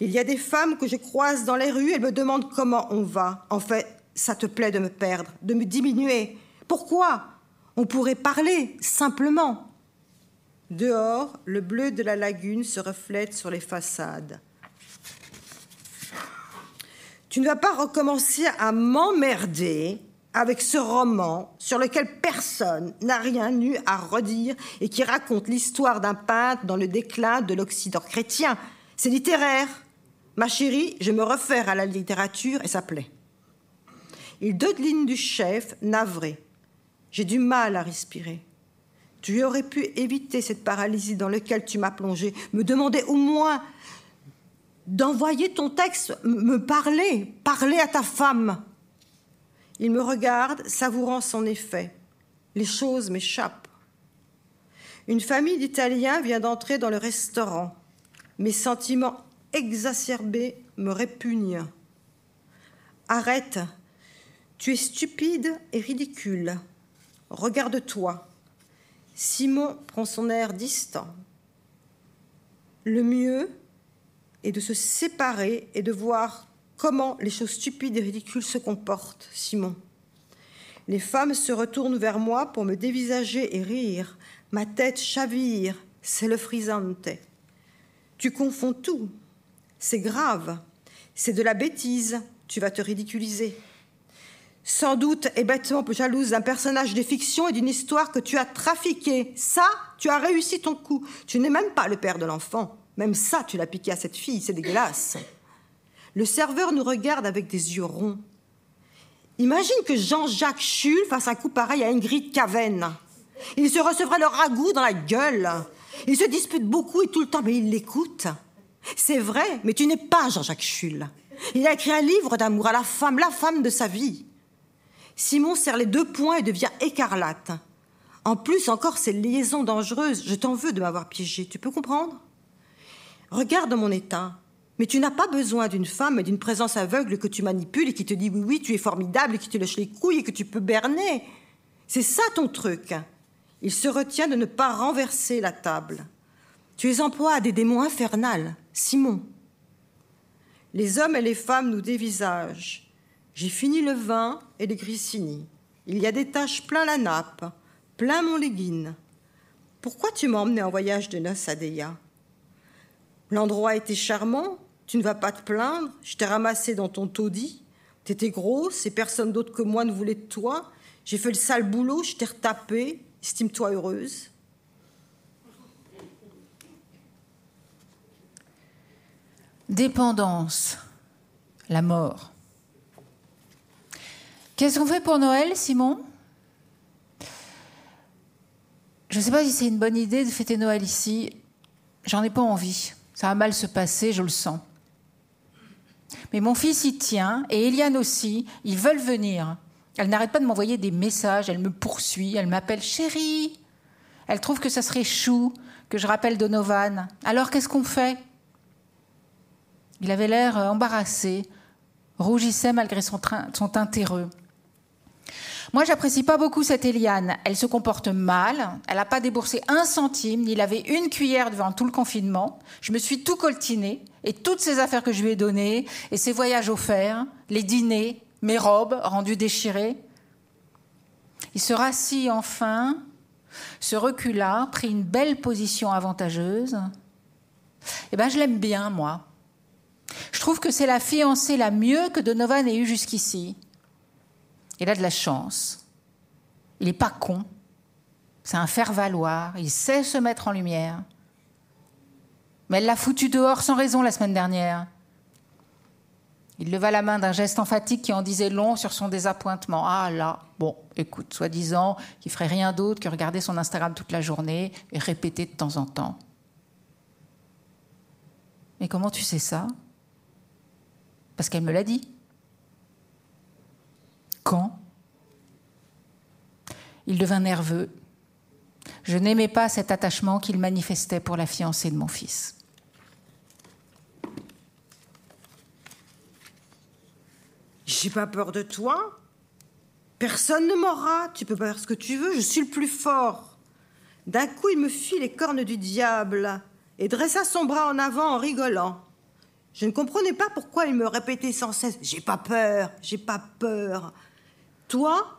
il y a des femmes que je croise dans les rues, elles me demandent comment on va. En fait, ça te plaît de me perdre, de me diminuer. Pourquoi? On pourrait parler, simplement. Dehors, le bleu de la lagune se reflète sur les façades. Tu ne vas pas recommencer à m'emmerder avec ce roman sur lequel personne n'a rien eu à redire et qui raconte l'histoire d'un peintre dans le déclin de l'Occident chrétien. C'est littéraire. Ma chérie, je me réfère à la littérature et ça plaît. Il lignes du chef, navré. J'ai du mal à respirer. Tu aurais pu éviter cette paralysie dans laquelle tu m'as plongé, me demander au moins d'envoyer ton texte, me parler, parler à ta femme. Il me regarde, savourant son effet. Les choses m'échappent. Une famille d'Italiens vient d'entrer dans le restaurant. Mes sentiments exacerbés me répugnent. Arrête, tu es stupide et ridicule. Regarde-toi. Simon prend son air distant. Le mieux est de se séparer et de voir comment les choses stupides et ridicules se comportent, Simon. Les femmes se retournent vers moi pour me dévisager et rire. Ma tête chavire, c'est le frisante. Tu confonds tout. C'est grave. C'est de la bêtise. Tu vas te ridiculiser. Sans doute et bêtement jalouse d'un personnage de fiction et d'une histoire que tu as trafiqué. Ça, tu as réussi ton coup. Tu n'es même pas le père de l'enfant. Même ça, tu l'as piqué à cette fille. C'est dégueulasse. Le serveur nous regarde avec des yeux ronds. Imagine que Jean-Jacques Chull fasse un coup pareil à Ingrid Caven. Il se recevrait le ragoût dans la gueule. Il se dispute beaucoup et tout le temps, mais il l'écoute. C'est vrai, mais tu n'es pas Jean-Jacques Chull. Il a écrit un livre d'amour à la femme, la femme de sa vie. Simon serre les deux poings et devient écarlate. En plus, encore ces liaisons dangereuses, je t'en veux de m'avoir piégé, tu peux comprendre? Regarde mon état. Mais tu n'as pas besoin d'une femme et d'une présence aveugle que tu manipules et qui te dit oui, oui, tu es formidable et qui te lâche les couilles et que tu peux berner. C'est ça ton truc. Il se retient de ne pas renverser la table. Tu es en à des démons infernales, Simon. Les hommes et les femmes nous dévisagent. J'ai fini le vin et les grissini. Il y a des taches plein la nappe, plein mon léguine. Pourquoi tu m'as emmené en voyage de noces à Deya L'endroit était charmant, tu ne vas pas te plaindre, je t'ai ramassé dans ton taudis. T'étais grosse et personne d'autre que moi ne voulait de toi. J'ai fait le sale boulot, je t'ai retapé. Estime-toi heureuse. Dépendance, la mort. Qu'est-ce qu'on fait pour Noël, Simon? Je ne sais pas si c'est une bonne idée de fêter Noël ici. J'en ai pas envie. Ça va mal se passer, je le sens. Mais mon fils y tient, et Eliane aussi, ils veulent venir. Elle n'arrête pas de m'envoyer des messages, elle me poursuit, elle m'appelle chérie. Elle trouve que ça serait chou que je rappelle Donovan. Alors qu'est-ce qu'on fait? Il avait l'air embarrassé, rougissait malgré son, teint terreux. Moi, j'apprécie pas beaucoup cette Eliane. Elle se comporte mal. Elle n'a pas déboursé un centime, ni lavé une cuillère devant tout le confinement. Je me suis tout coltiné. Et toutes ces affaires que je lui ai données, et ses voyages offerts, les dîners, mes robes rendues déchirées. Il se rassit enfin, se recula, prit une belle position avantageuse. Eh bien, je l'aime bien, moi. Je trouve que c'est la fiancée la mieux que Donovan ait eue jusqu'ici. Il a de la chance. Il n'est pas con. C'est un faire-valoir. Il sait se mettre en lumière. Mais elle l'a foutu dehors sans raison la semaine dernière. Il leva la main d'un geste emphatique qui en disait long sur son désappointement. Ah là, bon, écoute, soi-disant qu'il ferait rien d'autre que regarder son Instagram toute la journée et répéter de temps en temps. Mais comment tu sais ça? Parce qu'elle me l'a dit. Quand? Il devint nerveux. Je n'aimais pas cet attachement qu'il manifestait pour la fiancée de mon fils. J'ai pas peur de toi. Personne ne m'aura. Tu peux pas faire ce que tu veux. Je suis le plus fort. D'un coup, il me fit les cornes du diable et dressa son bras en avant en rigolant. Je ne comprenais pas pourquoi il me répétait sans cesse J'ai pas peur, j'ai pas peur. Toi,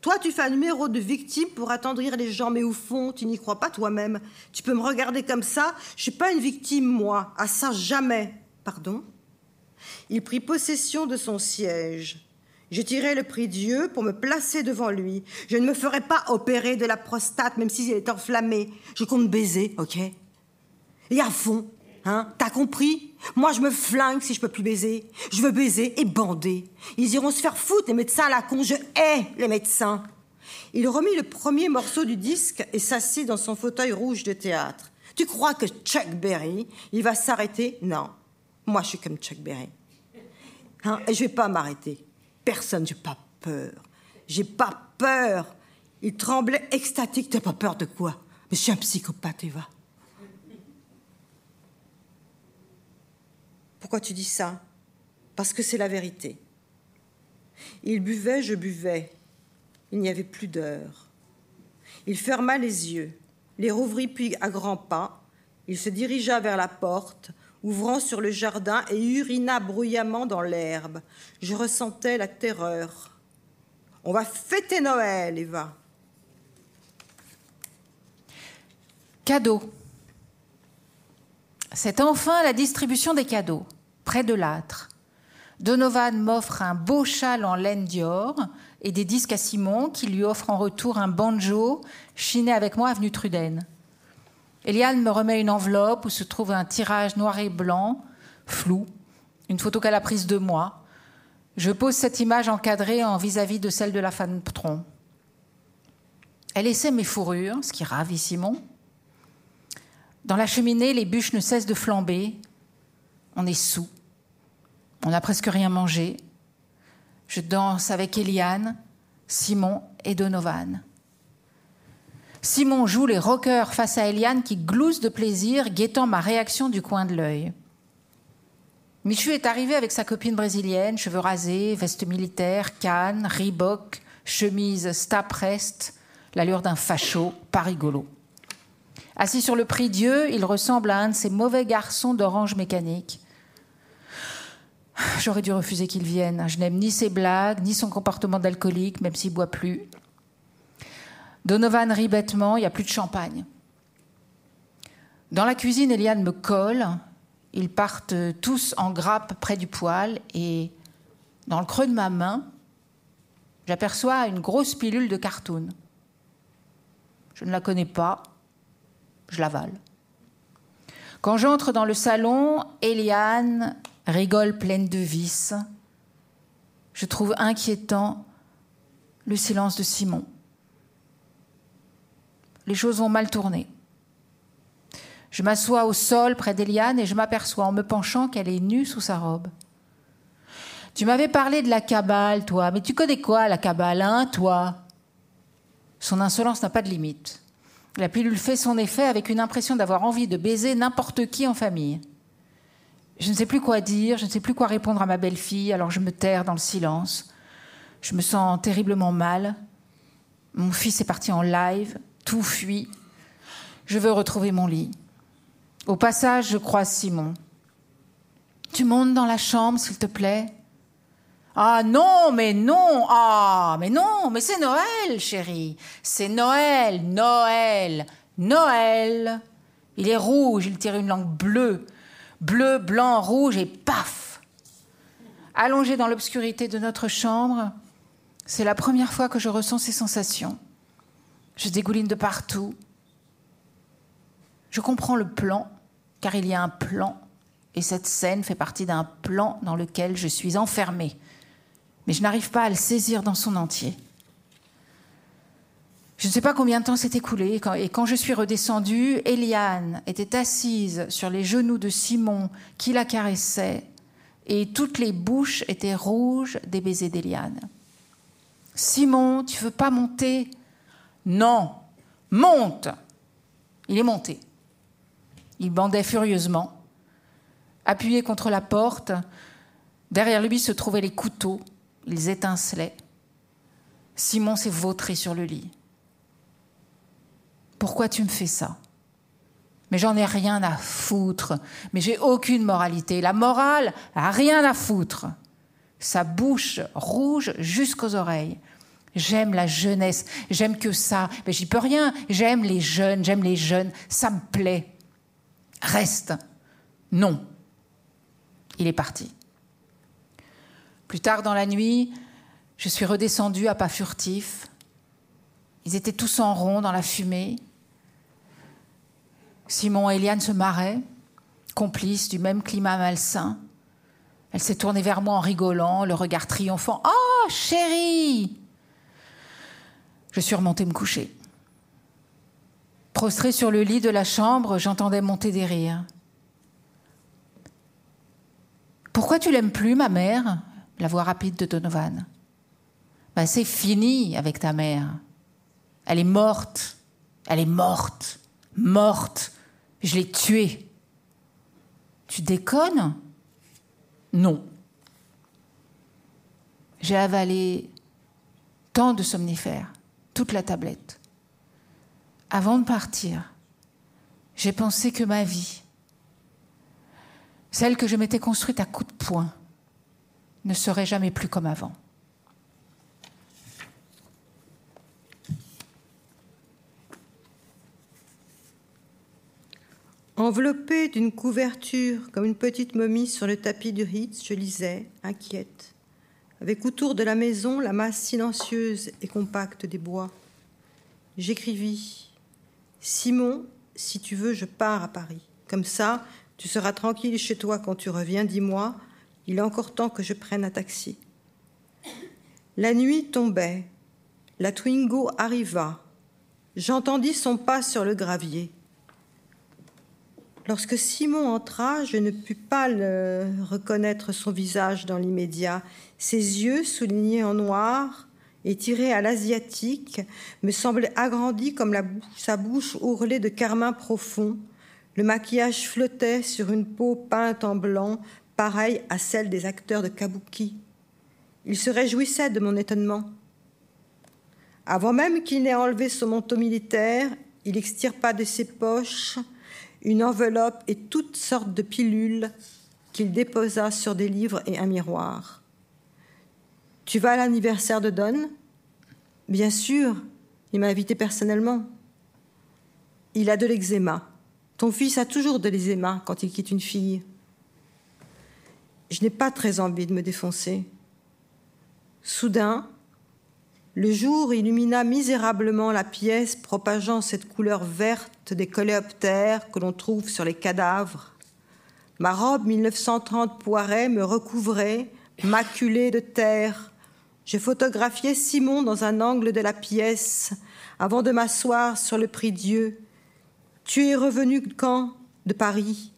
toi, tu fais un numéro de victime pour attendrir les gens, mais au fond, tu n'y crois pas toi-même. Tu peux me regarder comme ça. Je suis pas une victime, moi. À ça, jamais. Pardon? Il prit possession de son siège. Je tirai le prix Dieu pour me placer devant lui. Je ne me ferai pas opérer de la prostate, même si elle est enflammée. Je compte baiser, ok? Et à fond, Hein T'as compris? Moi, je me flingue si je peux plus baiser. Je veux baiser et bander. Ils iront se faire foutre, les médecins à la con. Je hais les médecins. Il remit le premier morceau du disque et s'assit dans son fauteuil rouge de théâtre. Tu crois que Chuck Berry, il va s'arrêter? Non. Moi, je suis comme Chuck Berry. Hein et je vais pas m'arrêter. Personne, j'ai pas peur. J'ai pas peur. Il tremblait extatique. T'as pas peur de quoi? Mais je suis un psychopathe, Eva. Pourquoi tu dis ça? Parce que c'est la vérité. Il buvait, je buvais. Il n'y avait plus d'heure. Il ferma les yeux, les rouvrit puis à grands pas. Il se dirigea vers la porte, ouvrant sur le jardin et urina bruyamment dans l'herbe. Je ressentais la terreur. On va fêter Noël, Eva. Cadeau. C'est enfin la distribution des cadeaux, près de l'âtre. Donovan m'offre un beau châle en laine Dior et des disques à Simon qui lui offre en retour un banjo chiné avec moi avenue Truden. Eliane me remet une enveloppe où se trouve un tirage noir et blanc, flou, une photo qu'elle a prise de moi. Je pose cette image encadrée en vis-à-vis de celle de la femme patron. Elle essaie mes fourrures, ce qui ravit Simon. Dans la cheminée, les bûches ne cessent de flamber. On est sous. On n'a presque rien mangé. Je danse avec Eliane, Simon et Donovan. Simon joue les rockers face à Eliane qui glousse de plaisir, guettant ma réaction du coin de l'œil. Michu est arrivé avec sa copine brésilienne, cheveux rasés, veste militaire, canne, Reebok, chemise Staprest, l'allure d'un facho, pas rigolo. Assis sur le prie-dieu, il ressemble à un de ces mauvais garçons d'orange mécanique. J'aurais dû refuser qu'il vienne. Je n'aime ni ses blagues, ni son comportement d'alcoolique, même s'il boit plus. Donovan rit bêtement, il n'y a plus de champagne. Dans la cuisine, Eliane me colle. Ils partent tous en grappe près du poêle et dans le creux de ma main, j'aperçois une grosse pilule de cartoon. Je ne la connais pas, je l'avale. Quand j'entre dans le salon, Eliane rigole pleine de vices. Je trouve inquiétant le silence de Simon. Les choses vont mal tourner. Je m'assois au sol près d'Eliane et je m'aperçois en me penchant qu'elle est nue sous sa robe. Tu m'avais parlé de la cabale, toi, mais tu connais quoi, la cabale, hein, toi? Son insolence n'a pas de limite. La pilule fait son effet avec une impression d'avoir envie de baiser n'importe qui en famille. Je ne sais plus quoi dire, je ne sais plus quoi répondre à ma belle-fille, alors je me terre dans le silence. Je me sens terriblement mal. Mon fils est parti en live, tout fuit. Je veux retrouver mon lit. Au passage, je croise Simon. Tu montes dans la chambre, s'il te plaît Ah non, mais non, ah, mais non, mais c'est Noël, chérie. C'est Noël, Noël, Noël. Il est rouge, il tire une langue bleue bleu, blanc, rouge, et paf Allongé dans l'obscurité de notre chambre, c'est la première fois que je ressens ces sensations. Je dégouline de partout. Je comprends le plan, car il y a un plan, et cette scène fait partie d'un plan dans lequel je suis enfermée. Mais je n'arrive pas à le saisir dans son entier. Je ne sais pas combien de temps s'est écoulé, et quand je suis redescendue, Eliane était assise sur les genoux de Simon qui la caressait, et toutes les bouches étaient rouges des baisers d'Eliane. Simon, tu veux pas monter? Non, monte Il est monté. Il bandait furieusement. Appuyé contre la porte, derrière lui se trouvaient les couteaux, ils étincelaient. Simon s'est vautré sur le lit. Pourquoi tu me fais ça? Mais j'en ai rien à foutre. Mais j'ai aucune moralité. La morale a rien à foutre. Sa bouche rouge jusqu'aux oreilles. J'aime la jeunesse, j'aime que ça, mais j'y peux rien. J'aime les jeunes, j'aime les jeunes, ça me plaît. Reste. Non. Il est parti. Plus tard dans la nuit, je suis redescendue à pas furtifs. Ils étaient tous en rond dans la fumée. Simon et Eliane se marraient, complices du même climat malsain. Elle s'est tournée vers moi en rigolant, le regard triomphant. Oh, chérie Je suis remontée me coucher. Prostrée sur le lit de la chambre, j'entendais monter des rires. Pourquoi tu l'aimes plus, ma mère? La voix rapide de Donovan. Ben, c'est fini avec ta mère. Elle est morte. Elle est morte. Morte. Je l'ai tué. Tu déconnes? Non. J'ai avalé tant de somnifères, toute la tablette. Avant de partir, j'ai pensé que ma vie, celle que je m'étais construite à coups de poing, ne serait jamais plus comme avant. Enveloppée d'une couverture comme une petite momie sur le tapis du Ritz, je lisais, inquiète, avec autour de la maison la masse silencieuse et compacte des bois. J'écrivis Simon, si tu veux, je pars à Paris. Comme ça, tu seras tranquille chez toi quand tu reviens, dis-moi. Il est encore temps que je prenne un taxi. La nuit tombait. La Twingo arriva. J'entendis son pas sur le gravier. Lorsque Simon entra, je ne pus pas reconnaître son visage dans l'immédiat. Ses yeux, soulignés en noir et tirés à l'asiatique, me semblaient agrandis comme sa bouche ourlée de carmin profond. Le maquillage flottait sur une peau peinte en blanc, pareille à celle des acteurs de kabuki. Il se réjouissait de mon étonnement. Avant même qu'il n'ait enlevé son manteau militaire, il extirpa de ses poches une enveloppe et toutes sortes de pilules qu'il déposa sur des livres et un miroir. Tu vas à l'anniversaire de Don? Bien sûr, il m'a invité personnellement. Il a de l'eczéma. Ton fils a toujours de l'eczéma quand il quitte une fille. Je n'ai pas très envie de me défoncer. Soudain, le jour illumina misérablement la pièce, propageant cette couleur verte des coléoptères que l'on trouve sur les cadavres. Ma robe 1930 poiret me recouvrait, maculée de terre. J'ai photographié Simon dans un angle de la pièce avant de m'asseoir sur le prie-dieu. Tu es revenu quand? De Paris.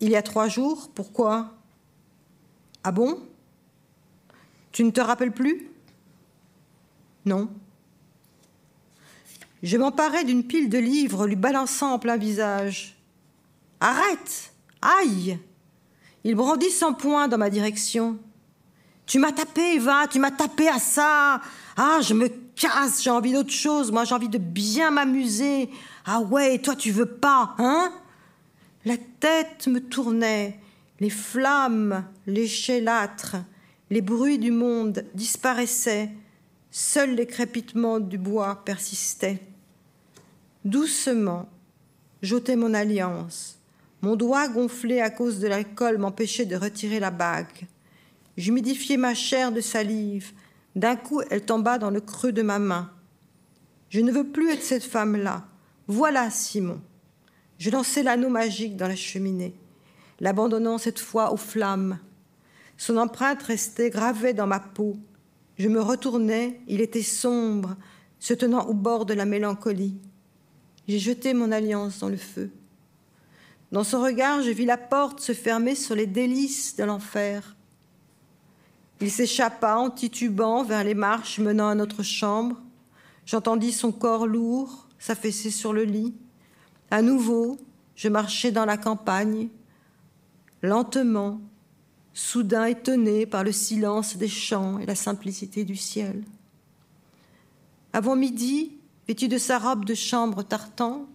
Il y a trois jours. Pourquoi? Ah bon? Tu ne te rappelles plus? Non. Je m'emparai d'une pile de livres, lui balançant en plein visage. Arrête Aïe Il brandit son poing dans ma direction. Tu m'as tapé, Eva, tu m'as tapé à ça. Ah, je me casse, j'ai envie d'autre chose. Moi, j'ai envie de bien m'amuser. Ah ouais, toi, tu veux pas, hein? La tête me tournait, les flammes l'échélâtre. Les bruits du monde disparaissaient, seuls les crépitements du bois persistaient. Doucement, j'ôtais mon alliance. Mon doigt gonflé à cause de l'alcool m'empêchait de retirer la bague. J'humidifiais ma chair de salive. D'un coup, elle tomba dans le creux de ma main. Je ne veux plus être cette femme-là. Voilà Simon. Je lançai l'anneau magique dans la cheminée, l'abandonnant cette fois aux flammes. Son empreinte restait gravée dans ma peau. Je me retournais, il était sombre, se tenant au bord de la mélancolie. J'ai jeté mon alliance dans le feu. Dans son regard, je vis la porte se fermer sur les délices de l'enfer. Il s'échappa en titubant vers les marches menant à notre chambre. J'entendis son corps lourd s'affaisser sur le lit. À nouveau, je marchais dans la campagne. Lentement, soudain étonné par le silence des champs et la simplicité du ciel. Avant midi, vêtu de sa robe de chambre tartan,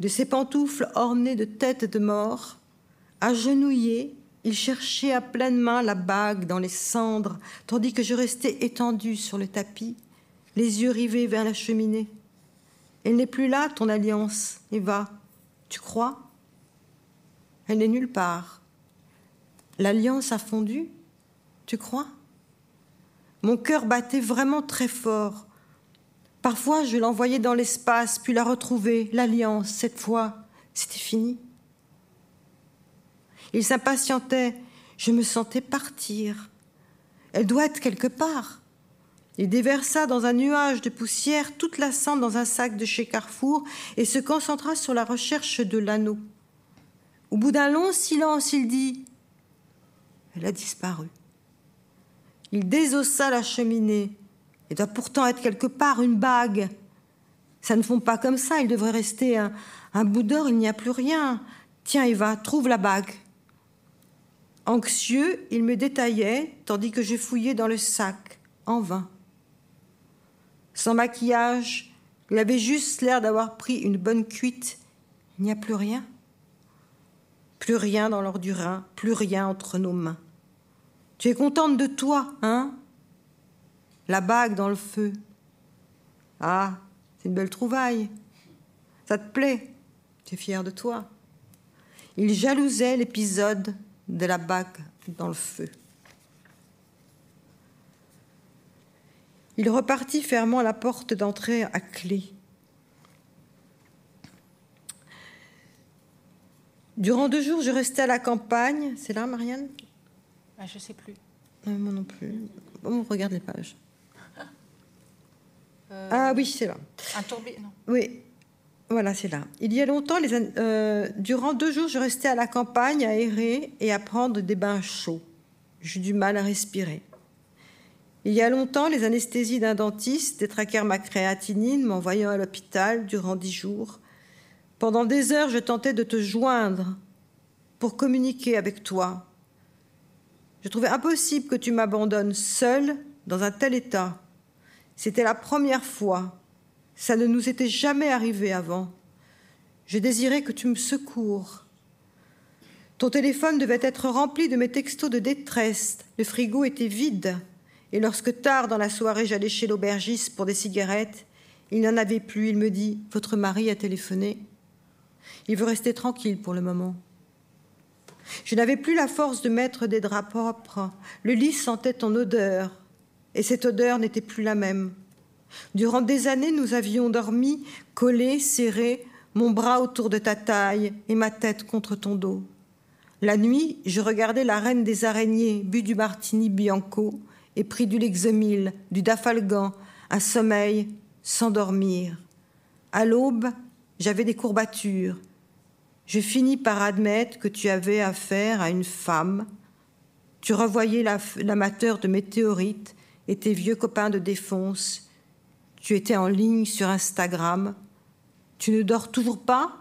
de ses pantoufles ornées de têtes de mort, agenouillé, il cherchait à pleine main la bague dans les cendres, tandis que je restais étendu sur le tapis, les yeux rivés vers la cheminée. Elle n'est plus là, ton alliance, Eva. Tu crois? Elle n'est nulle part. L'alliance a fondu Tu crois? Mon cœur battait vraiment très fort. Parfois, je l'envoyais dans l'espace, puis la retrouvais. L'alliance, cette fois, c'était fini. Il s'impatientait. Je me sentais partir. Elle doit être quelque part. Il déversa dans un nuage de poussière toute la cendre dans un sac de chez Carrefour et se concentra sur la recherche de l'anneau. Au bout d'un long silence, il dit elle a disparu. Il désossa la cheminée. Il doit pourtant être quelque part une bague. Ça ne font pas comme ça, il devrait rester un, un bout d'or, il n'y a plus rien. Tiens, Eva, trouve la bague. Anxieux, il me détaillait, tandis que je fouillais dans le sac, en vain. Sans maquillage, il avait juste l'air d'avoir pris une bonne cuite. Il n'y a plus rien. plus rien dans l'or du Rhin, plus rien entre nos mains. Tu es contente de toi, hein? La bague dans le feu. Ah, c'est une belle trouvaille. Ça te plaît? Tu es fière de toi Il jalousait l'épisode de la bague dans le feu. Il repartit fermant la porte d'entrée à clé. Durant deux jours, je restais à la campagne. C'est là, Marianne? Ah, Je ne sais plus. Euh, moi non plus. On regarde les pages. Euh, ah oui, c'est là. Un tourbillon Oui, voilà, c'est là. Il y a longtemps, les, euh, durant deux jours, je restais à la campagne à errer et à prendre des bains chauds. J'eus du mal à respirer. Il y a longtemps, les anesthésies d'un dentiste détraquèrent ma créatinine, m'envoyant à l'hôpital durant dix jours. Pendant des heures, je tentais de te joindre pour communiquer avec toi. Je trouvais impossible que tu m'abandonnes seule dans un tel état. C'était la première fois. Ça ne nous était jamais arrivé avant. Je désirais que tu me secours. Ton téléphone devait être rempli de mes textos de détresse. Le frigo était vide. Et lorsque tard dans la soirée j'allais chez l'aubergiste pour des cigarettes, il n'en avait plus. Il me dit Votre mari a téléphoné. Il veut rester tranquille pour le moment. Je n'avais plus la force de mettre des draps propres. Le lit sentait ton odeur, et cette odeur n'était plus la même. Durant des années, nous avions dormi, collés, serrés, mon bras autour de ta taille et ma tête contre ton dos. La nuit, je regardais la reine des araignées, bu du martini bianco, et pris du lexomil, du dafalgan, un sommeil sans dormir. À l'aube, j'avais des courbatures. Je finis par admettre que tu avais affaire à une femme. Tu revoyais l'amateur de météorites et tes vieux copains de défonce. Tu étais en ligne sur Instagram. Tu ne dors toujours pas?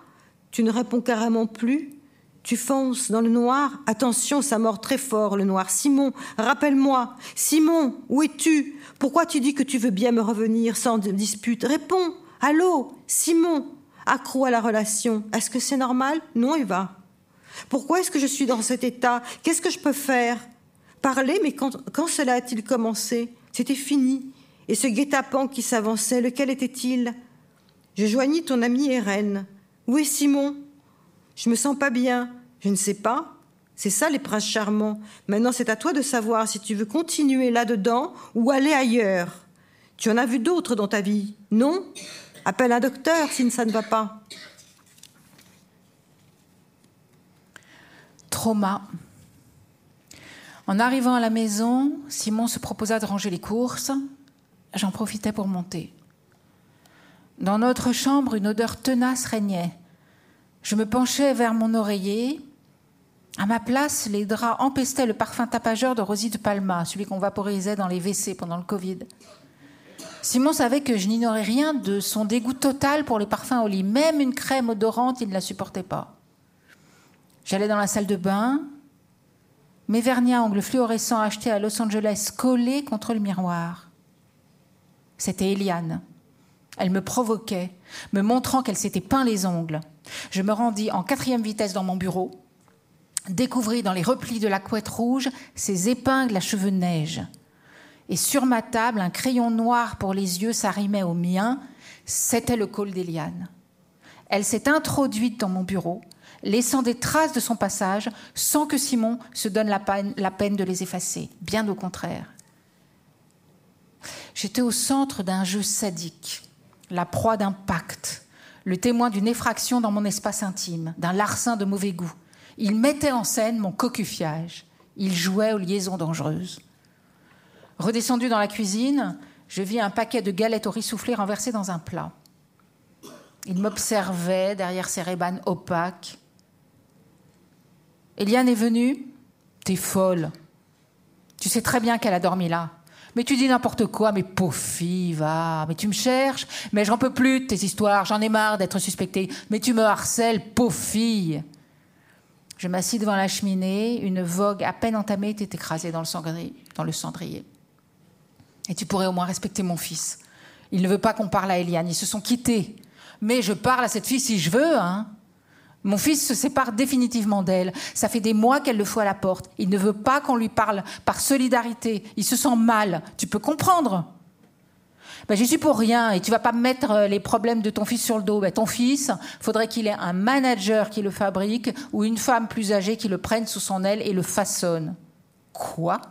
Tu ne réponds carrément plus? Tu fonces dans le noir? Attention, ça mord très fort, le noir. Simon, rappelle-moi. Simon, où es-tu? Pourquoi tu dis que tu veux bien me revenir sans dispute? Réponds. Allô? Simon Accro à la relation. Est-ce que c'est normal? Non, Eva. Pourquoi est-ce que je suis dans cet état? Qu'est-ce que je peux faire? Parler, mais quand, quand cela a-t-il commencé? C'était fini. Et ce guet-apens qui s'avançait, lequel était-il? Je joignis ton ami Eren. Où est Simon? Je me sens pas bien. Je ne sais pas. C'est ça les princes charmants. Maintenant, c'est à toi de savoir si tu veux continuer là-dedans ou aller ailleurs. Tu en as vu d'autres dans ta vie, non? Appelle un docteur si ça ne va pas. Trauma. En arrivant à la maison, Simon se proposa de ranger les courses. J'en profitais pour monter. Dans notre chambre, une odeur tenace régnait. Je me penchais vers mon oreiller. À ma place, les draps empestaient le parfum tapageur de Rosie de Palma, celui qu'on vaporisait dans les WC pendant le Covid. Simon savait que je n'ignorais rien de son dégoût total pour les parfums au lit. Même une crème odorante, il ne la supportait pas. J'allais dans la salle de bain, mes vernis à ongles fluorescents achetés à Los Angeles collés contre le miroir. C'était Eliane. Elle me provoquait, me montrant qu'elle s'était peint les ongles. Je me rendis en quatrième vitesse dans mon bureau, découvris dans les replis de la couette rouge ses épingles à cheveux neige. Et sur ma table, un crayon noir pour les yeux s'arrimait au mien. C'était le col d'Eliane. Elle s'est introduite dans mon bureau, laissant des traces de son passage sans que Simon se donne la peine, de les effacer. Bien au contraire. J'étais au centre d'un jeu sadique, la proie d'un pacte le témoin d'une effraction dans mon espace intime, d'un larcin de mauvais goût. Il mettait en scène mon cocufiage. Il jouait aux liaisons dangereuses. Redescendu dans la cuisine, je vis un paquet de galettes au riz soufflé renversé dans un plat. Il m'observait derrière ses rébanes opaques. Eliane est venue T'es folle. Tu sais très bien qu'elle a dormi là. Mais tu dis n'importe quoi, mais pauvre fille, va. Mais tu me cherches, mais j'en peux plus de tes histoires, j'en ai marre d'être suspectée. Mais tu me harcèles, pauvre fille. Je m'assis devant la cheminée, une vogue à peine entamée était écrasée dans le cendrier. Et tu pourrais au moins respecter mon fils. Il ne veut pas qu'on parle à Eliane, ils se sont quittés. Mais je parle à cette fille si je veux, hein. Mon fils se sépare définitivement d'elle. Ça fait des mois qu'elle le fout à la porte. Il ne veut pas qu'on lui parle par solidarité. Il se sent mal. Tu peux comprendre ben, J'y suis pour rien et tu vas pas me mettre euh, les problèmes de ton fils sur le dos. Ben, ton fils, faudrait qu'il ait un manager qui le fabrique ou une femme plus âgée qui le prenne sous son aile et le façonne. Quoi?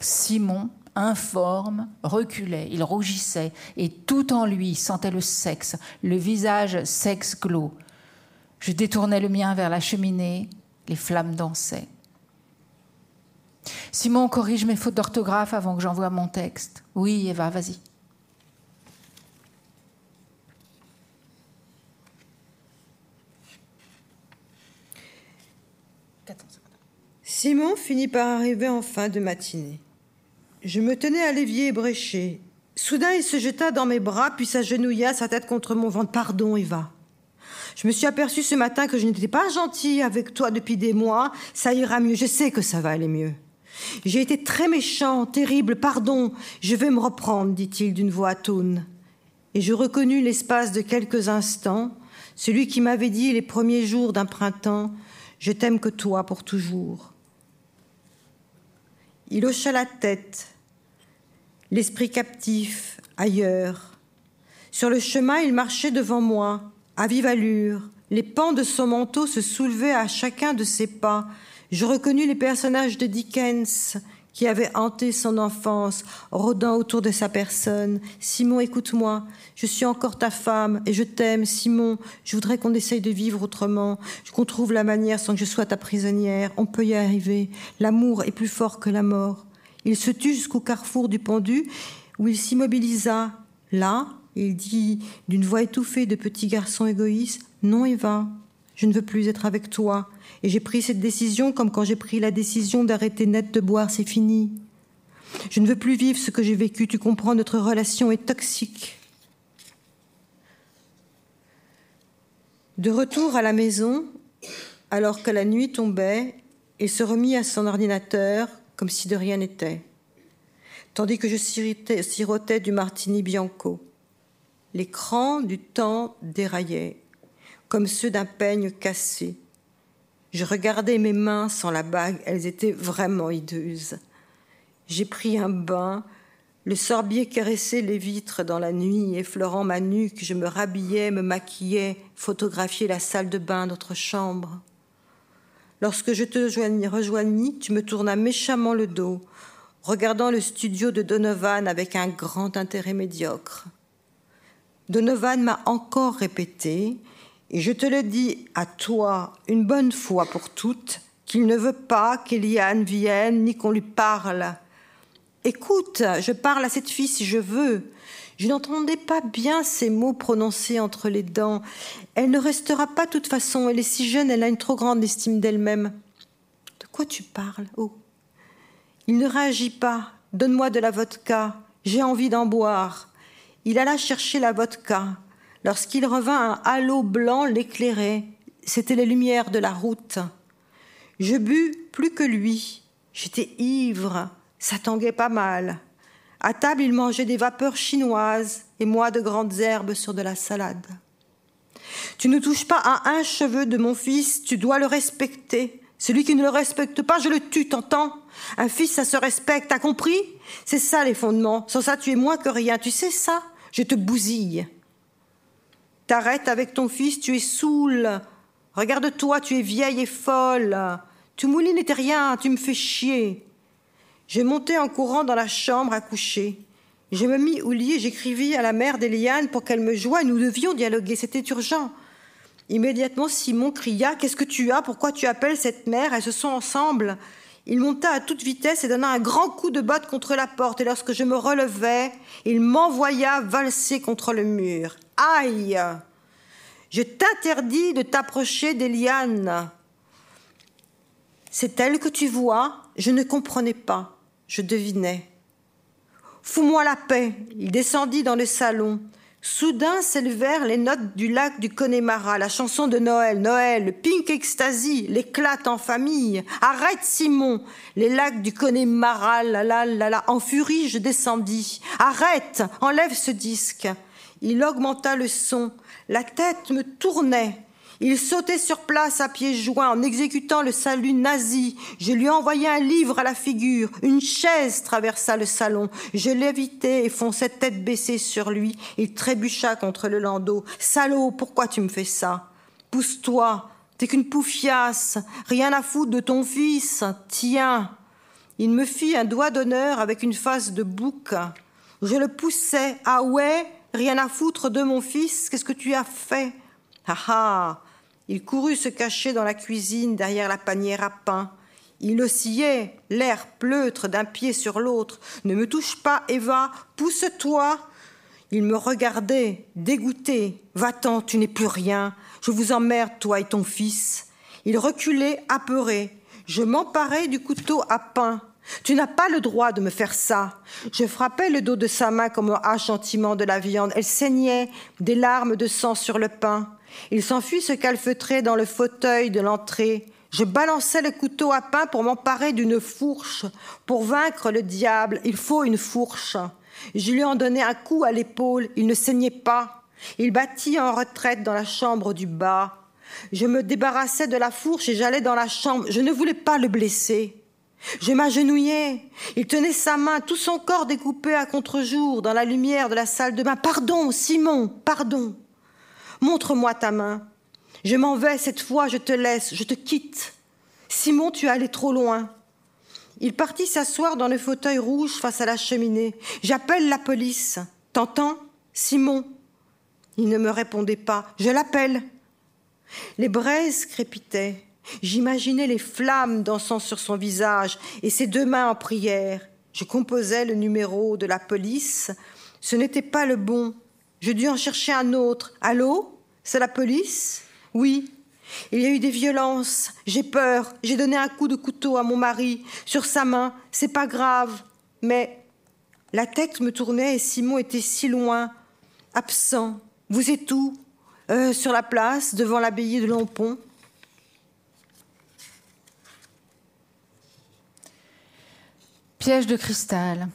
Simon, informe, reculait, il rougissait et tout en lui sentait le sexe, le visage sexe glauque. Je détournais le mien vers la cheminée, les flammes dansaient. Simon corrige mes fautes d'orthographe avant que j'envoie mon texte. Oui, Eva, vas-y. Simon finit par arriver en fin de matinée. Je me tenais à l'évier ébréché. Soudain, il se jeta dans mes bras, puis s'agenouilla, sa tête contre mon ventre. Pardon, Eva. Je me suis aperçue ce matin que je n'étais pas gentille avec toi depuis des mois. Ça ira mieux. Je sais que ça va aller mieux. J'ai été très méchant, terrible, pardon. Je vais me reprendre, dit-il d'une voix atone. Et je reconnus l'espace de quelques instants celui qui m'avait dit les premiers jours d'un printemps Je t'aime que toi pour toujours. Il hocha la tête, l'esprit captif, ailleurs. Sur le chemin, il marchait devant moi, à vive allure. Les pans de son manteau se soulevaient à chacun de ses pas. Je reconnus les personnages de Dickens qui avaient hanté son enfance, rôdant autour de sa personne. Simon, écoute-moi, je suis encore ta femme et je t'aime, Simon. Je voudrais qu'on essaye de vivre autrement, qu'on trouve la manière sans que je sois ta prisonnière. On peut y arriver. L'amour est plus fort que la mort. Il se tut jusqu'au carrefour du pendu où il s'immobilisa. Là, il dit d'une voix étouffée de petit garçon égoïste Non, Eva, je ne veux plus être avec toi. Et j'ai pris cette décision comme quand j'ai pris la décision d'arrêter net de boire, c'est fini. Je ne veux plus vivre ce que j'ai vécu, tu comprends, notre relation est toxique. De retour à la maison, alors que la nuit tombait, il se remit à son ordinateur comme si de rien n'était, tandis que je sirotais du martini bianco. L'écran du temps déraillait, comme ceux d'un peigne cassé. Je regardais mes mains sans la bague, elles étaient vraiment hideuses. J'ai pris un bain, le sorbier caressait les vitres dans la nuit, effleurant ma nuque, je me rhabillais, me maquillais, photographiais la salle de bain, notre chambre. Lorsque je te rejoignis, tu me tournas méchamment le dos, regardant le studio de Donovan avec un grand intérêt médiocre. Donovan m'a encore répété, et je te le dis à toi une bonne fois pour toutes, qu'il ne veut pas qu'Eliane vienne ni qu'on lui parle. Écoute, je parle à cette fille si je veux. Je n'entendais pas bien ces mots prononcés entre les dents. Elle ne restera pas de toute façon. Elle est si jeune, elle a une trop grande estime d'elle-même. De quoi tu parles Oh? Il ne réagit pas. Donne-moi de la vodka. J'ai envie d'en boire. Il alla chercher la vodka. Lorsqu'il revint, un halo blanc l'éclairait. C'étaient les lumières de la route. Je bus plus que lui. J'étais ivre. Ça tanguait pas mal. À table, il mangeait des vapeurs chinoises et moi de grandes herbes sur de la salade. Tu ne touches pas à un cheveu de mon fils, tu dois le respecter. Celui qui ne le respecte pas, je le tue, t'entends? Un fils, ça se respecte, t'as compris? C'est ça les fondements. Sans ça, tu es moins que rien. Tu sais ça? Je te bousille. T'arrêtes avec ton fils, tu es saoul. Regarde-toi, tu es vieille et folle. Tu moulines et rien, tu me fais chier. Je montai en courant dans la chambre à coucher. Je me mis au lit et j'écrivis à la mère d'Eliane pour qu'elle me joigne. Nous devions dialoguer, c'était urgent. Immédiatement, Simon cria Qu'est-ce que tu as? Pourquoi tu appelles cette mère? Elles se sont ensemble. Il monta à toute vitesse et donna un grand coup de botte contre la porte. Et lorsque je me relevai, il m'envoya valser contre le mur. Aïe Je t'interdis de t'approcher d'Eliane. C'est elle que tu vois? Je ne comprenais pas. Je devinais. Fous-moi la paix. Il descendit dans le salon. Soudain s'élevèrent les notes du lac du Connemara, la chanson de Noël, Noël, Pink Ecstasy, l'éclate en famille. Arrête, Simon, les lacs du Connemara, la. En furie, je descendis. Arrête, enlève ce disque. Il augmenta le son. La tête me tournait. Il sautait sur place à pieds joints en exécutant le salut nazi. Je lui envoyais un livre à la figure. Une chaise traversa le salon. Je l'évitais et fonçais tête baissée sur lui. Il trébucha contre le landau. Salaud, pourquoi tu me fais ça? Pousse-toi. T'es qu'une poufiasse. Rien à foutre de ton fils. Tiens. Il me fit un doigt d'honneur avec une face de bouc. Je le poussais. Ah ouais? Rien à foutre de mon fils? Qu'est-ce que tu as fait? Ah ah il courut se cacher dans la cuisine derrière la panière à pain. Il oscillait, l'air pleutre d'un pied sur l'autre. Ne me touche pas, Eva, pousse-toi. Il me regardait, dégoûté. Va-t'en, tu n'es plus rien. Je vous emmerde, toi et ton fils. Il reculait, apeuré. Je m'emparai du couteau à pain. Tu n'as pas le droit de me faire ça. Je frappais le dos de sa main comme un hache gentiment de la viande. Elle saignait, des larmes de sang sur le pain. Il s'enfuit se calfeutrer dans le fauteuil de l'entrée. Je balançais le couteau à pain pour m'emparer d'une fourche. Pour vaincre le diable, il faut une fourche. Je lui en donnai un coup à l'épaule, il ne saignait pas. Il battit en retraite dans la chambre du bas. Je me débarrassais de la fourche et j'allais dans la chambre. Je ne voulais pas le blesser. Je m'agenouillais. Il tenait sa main, tout son corps découpé à contre-jour, dans la lumière de la salle de bain. Pardon, Simon, pardon. Montre-moi ta main. Je m'en vais cette fois, je te laisse, je te quitte. Simon, tu es allé trop loin. Il partit s'asseoir dans le fauteuil rouge face à la cheminée. J'appelle la police. T'entends Simon? Il ne me répondait pas. Je l'appelle. Les braises crépitaient. J'imaginais les flammes dansant sur son visage et ses deux mains en prière. Je composais le numéro de la police. Ce n'était pas le bon. Je dû en chercher un autre. Allô? C'est la police? Oui. Il y a eu des violences. J'ai peur. J'ai donné un coup de couteau à mon mari sur sa main. C'est pas grave. Mais la tête me tournait et Simon était si loin, absent. Vous êtes où? Euh, Sur la place, devant l'abbaye de Lompont. Piège de cristal.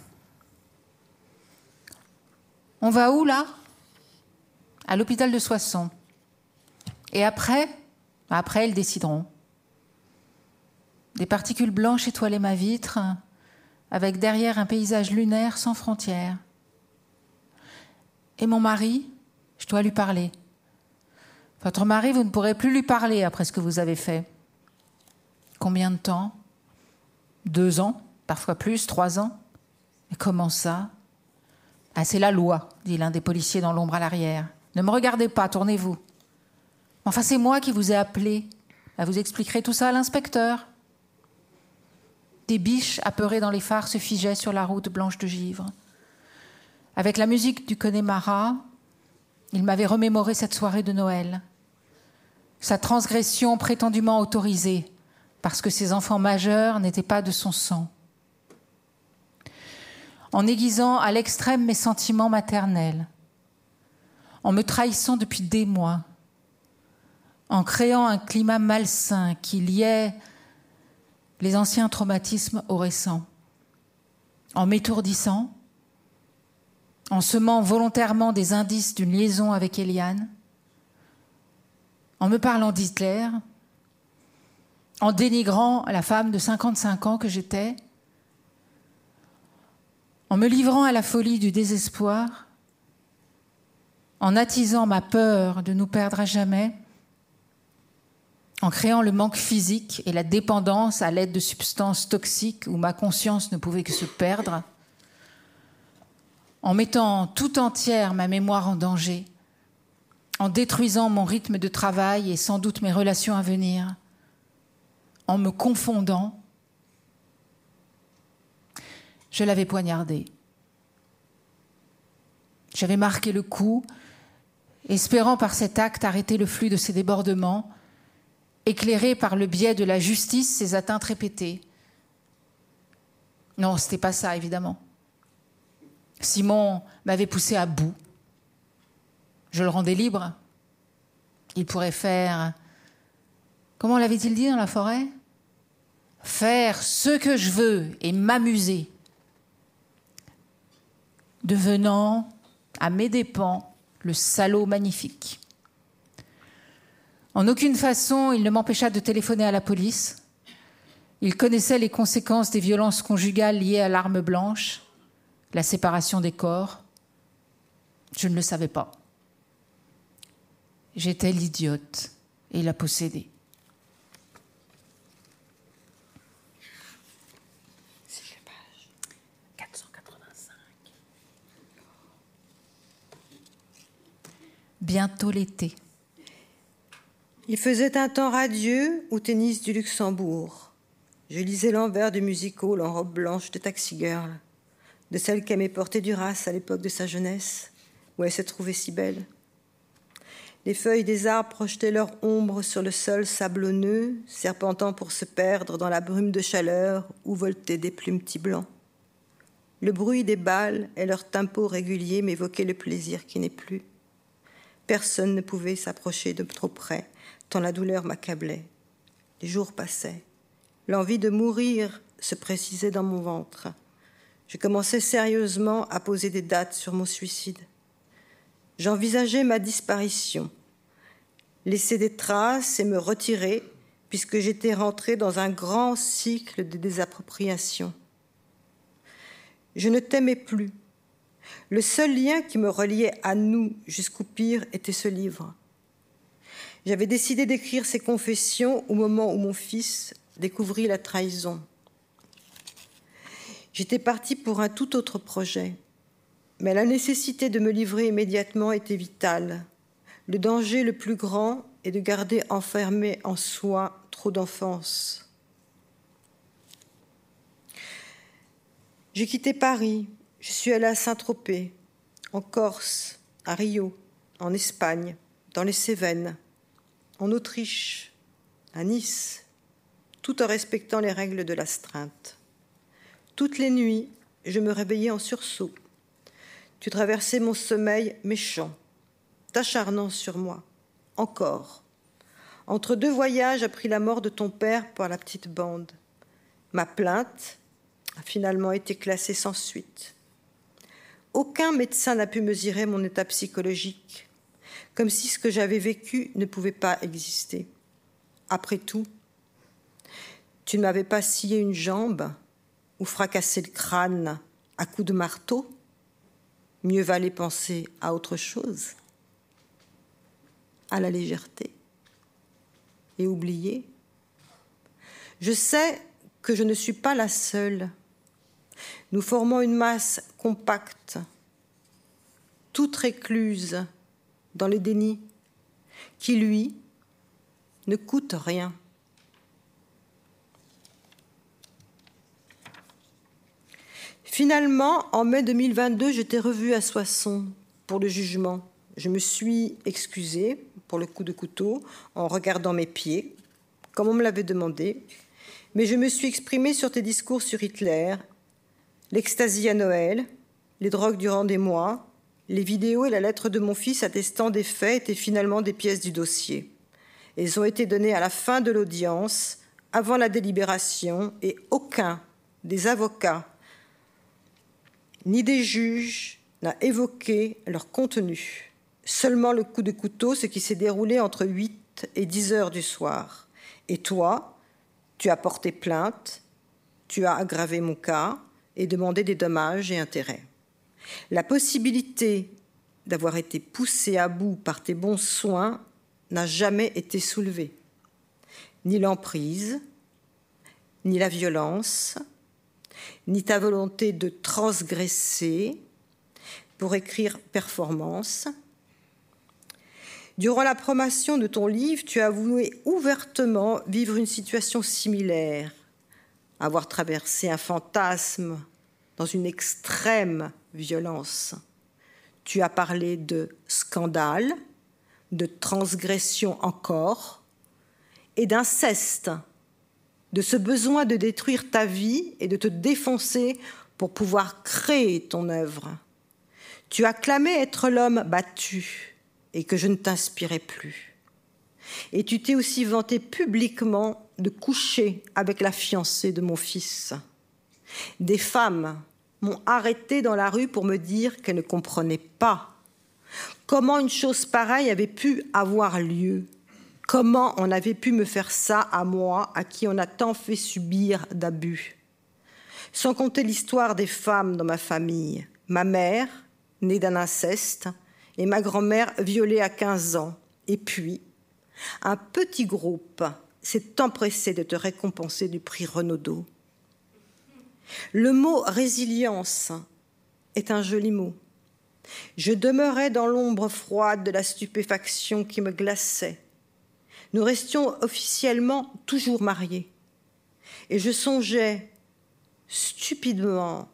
On va où là? À l'hôpital de Soissons. Et après, après, ils décideront. Des particules blanches étoilaient ma vitre, avec derrière un paysage lunaire sans frontières. Et mon mari, je dois lui parler. Votre mari, vous ne pourrez plus lui parler après ce que vous avez fait. Combien de temps? Deux ans, parfois plus, trois ans? Mais comment ça? Ah, c'est la loi, dit l'un des policiers dans l'ombre à l'arrière. Ne me regardez pas, tournez-vous. Enfin, c'est moi qui vous ai appelé. Vous expliquer tout ça à l'inspecteur. Des biches apeurées dans les phares se figeaient sur la route blanche de givre. Avec la musique du Connemara, il m'avait remémoré cette soirée de Noël. Sa transgression prétendument autorisée, parce que ses enfants majeurs n'étaient pas de son sang. En aiguisant à l'extrême mes sentiments maternels, en me trahissant depuis des mois, en créant un climat malsain qui liait les anciens traumatismes aux récents, en m'étourdissant, en semant volontairement des indices d'une liaison avec Eliane, en me parlant d'Hitler, en dénigrant la femme de 55 ans que j'étais, en me livrant à la folie du désespoir, en attisant ma peur de nous perdre à jamais, en créant le manque physique et la dépendance à l'aide de substances toxiques où ma conscience ne pouvait que se perdre, en mettant tout entière ma mémoire en danger, en détruisant mon rythme de travail et sans doute mes relations à venir, en me confondant, je l'avais poignardé. J'avais marqué le coup espérant par cet acte arrêter le flux de ses débordements, éclairer par le biais de la justice ses atteintes répétées. Non, c'était pas ça, évidemment. Simon m'avait poussé à bout. Je le rendais libre. Il pourrait faire. Comment l'avait-il dit dans la forêt? Faire ce que je veux et m'amuser, devenant, à mes dépens, le salaud magnifique. En aucune façon, il ne m'empêcha de téléphoner à la police. Il connaissait les conséquences des violences conjugales liées à l'arme blanche, la séparation des corps. Je ne le savais pas. J'étais l'idiote et la possédée. Bientôt l'été. Il faisait un temps radieux au tennis du Luxembourg. Je lisais l'envers du music hall en robe blanche de taxi girl, de celle qu'aimait porter Duras à l'époque de sa jeunesse, où elle se trouvait si belle. Les feuilles des arbres projetaient leur ombre sur le sol sablonneux, serpentant pour se perdre dans la brume de chaleur où voltaient des plumes petits blancs. Le bruit des balles et leur tempo régulier m'évoquaient le plaisir qui n'est plus. Personne ne pouvait s'approcher de trop près, tant la douleur m'accablait. Les jours passaient. L'envie de mourir se précisait dans mon ventre. Je commençais sérieusement à poser des dates sur mon suicide. J'envisageais ma disparition, laisser des traces et me retirer, puisque j'étais rentrée dans un grand cycle de désappropriation. Je ne t'aimais plus. Le seul lien qui me reliait à nous jusqu'au pire était ce livre. J'avais décidé d'écrire ces confessions au moment où mon fils découvrit la trahison. J'étais partie pour un tout autre projet, mais la nécessité de me livrer immédiatement était vitale. Le danger le plus grand est de garder enfermé en soi trop d'enfance. J'ai quitté Paris, je suis allée à Saint-Tropez, en Corse, à Rio, en Espagne, dans les Cévennes en Autriche, à Nice, tout en respectant les règles de l'astreinte. Toutes les nuits, je me réveillais en sursaut. Tu traversais mon sommeil méchant, t'acharnant sur moi, encore. Entre deux voyages, appris la mort de ton père par la petite bande. Ma plainte a finalement été classée sans suite. Aucun médecin n'a pu mesurer mon état psychologique comme si ce que j'avais vécu ne pouvait pas exister. Après tout, tu ne m'avais pas scié une jambe ou fracassé le crâne à coups de marteau? Mieux valait penser à autre chose, à la légèreté, et oublier. Je sais que je ne suis pas la seule. Nous formons une masse compacte, toute récluse dans le déni, qui, lui, ne coûte rien. Finalement, en mai 2022, j'étais revue à Soissons pour le jugement. Je me suis excusée pour le coup de couteau en regardant mes pieds, comme on me l'avait demandé, mais je me suis exprimée sur tes discours sur Hitler, l'extasie à Noël, les drogues durant des mois, les vidéos et la lettre de mon fils attestant des faits étaient finalement des pièces du dossier. Elles ont été données à la fin de l'audience, avant la délibération, et aucun des avocats ni des juges n'a évoqué leur contenu. Seulement le coup de couteau, ce qui s'est déroulé entre 8 et 10 heures du soir. Et toi, tu as porté plainte, tu as aggravé mon cas et demandé des dommages et intérêts. La possibilité d'avoir été poussé à bout par tes bons soins n'a jamais été soulevée. Ni l'emprise, ni la violence, ni ta volonté de transgresser pour écrire performance. Durant la promotion de ton livre, tu as avoué ouvertement vivre une situation similaire, avoir traversé un fantasme dans une extrême violence. Tu as parlé de scandale, de transgression encore, et d'inceste, de ce besoin de détruire ta vie et de te défoncer pour pouvoir créer ton œuvre. Tu as clamé être l'homme battu et que je ne t'inspirais plus. Et tu t'es aussi vanté publiquement de coucher avec la fiancée de mon fils. Des femmes m'ont arrêté dans la rue pour me dire qu'elles ne comprenaient pas comment une chose pareille avait pu avoir lieu, Comment on avait pu me faire ça à moi, à qui on a tant fait subir d'abus Sans compter l'histoire des femmes dans ma famille. Ma mère, née d'un inceste, et ma grand-mère violée à 15 ans. Et puis, un petit groupe s'est empressé de te récompenser du prix Renaudot. Le mot résilience est un joli mot. Je demeurais dans l'ombre froide de la stupéfaction qui me glaçait. Nous restions officiellement toujours mariés. Et je songeais stupidement,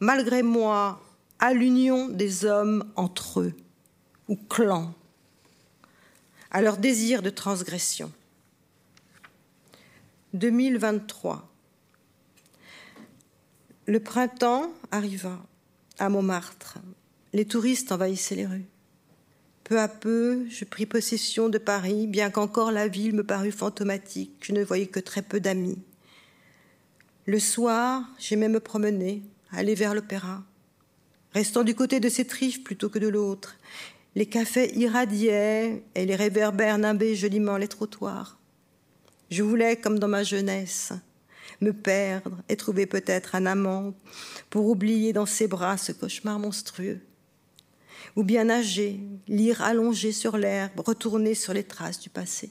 malgré moi, à l'union des hommes entre eux, ou clans, à leur désir de transgression. 2023. Le printemps arriva à Montmartre les touristes envahissaient les rues. Peu à peu, je pris possession de Paris, bien qu'encore la ville me parut fantomatique. Je ne voyais que très peu d'amis. Le soir, j'aimais me promener, aller vers l'opéra, restant du côté de cette rive plutôt que de l'autre. Les cafés irradiaient et les réverbères nimbaient joliment les trottoirs. Je voulais, comme dans ma jeunesse, me perdre et trouver peut-être un amant pour oublier dans ses bras ce cauchemar monstrueux ou bien nager, lire allongé sur l'herbe, retourner sur les traces du passé,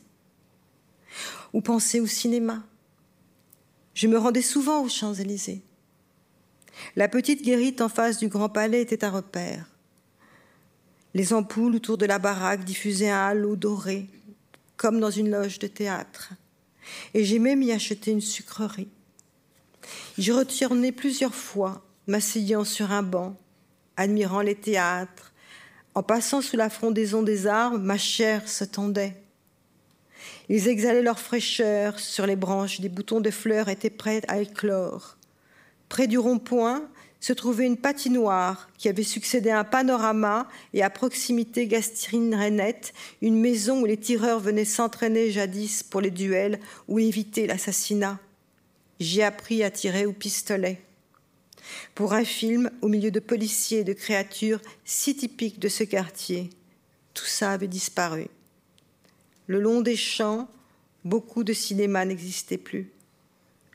ou penser au cinéma. Je me rendais souvent aux Champs-Élysées. La petite guérite en face du Grand Palais était un repère. Les ampoules autour de la baraque diffusaient un halo doré, comme dans une loge de théâtre. Et j'aimais m'y acheter une sucrerie. Je retournais plusieurs fois, m'asseyant sur un banc, admirant les théâtres, en passant sous la frondaison des arbres, ma chair se tendait. Ils exhalaient leur fraîcheur sur les branches, des boutons de fleurs étaient prêts à éclore. Près du rond-point se trouvait une patinoire qui avait succédé à un panorama et à proximité Gastrine Renette, une maison où les tireurs venaient s'entraîner jadis pour les duels ou éviter l'assassinat. J'y appris à tirer au pistolet pour un film au milieu de policiers et de créatures si typiques de ce quartier. Tout ça avait disparu. Le long des champs, beaucoup de cinéma n'existait plus.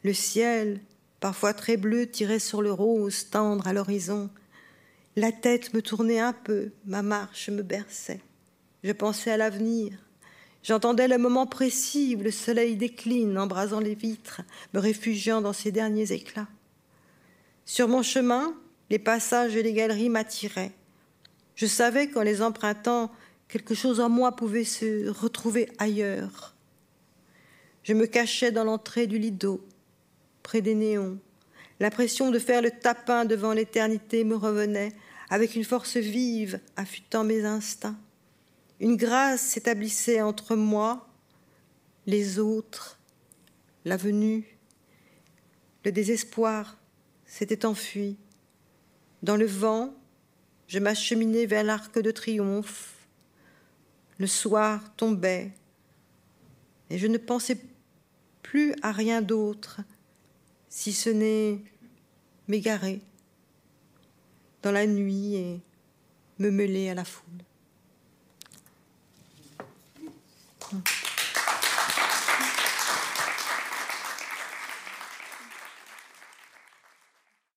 Le ciel, parfois très bleu, tirait sur le rose tendre à l'horizon. La tête me tournait un peu, ma marche me berçait. Je pensais à l'avenir. J'entendais le moment précis où le soleil décline, embrasant les vitres, me réfugiant dans ses derniers éclats. Sur mon chemin, les passages et les galeries m'attiraient. Je savais qu'en les empruntant, quelque chose en moi pouvait se retrouver ailleurs. Je me cachais dans l'entrée du lido, près des néons. L'impression de faire le tapin devant l'éternité me revenait avec une force vive, affûtant mes instincts. Une grâce s'établissait entre moi, les autres, la venue, le désespoir s'était enfui. Dans le vent, je m'acheminais vers l'arc de triomphe. Le soir tombait et je ne pensais plus à rien d'autre, si ce n'est m'égarer dans la nuit et me mêler à la foule.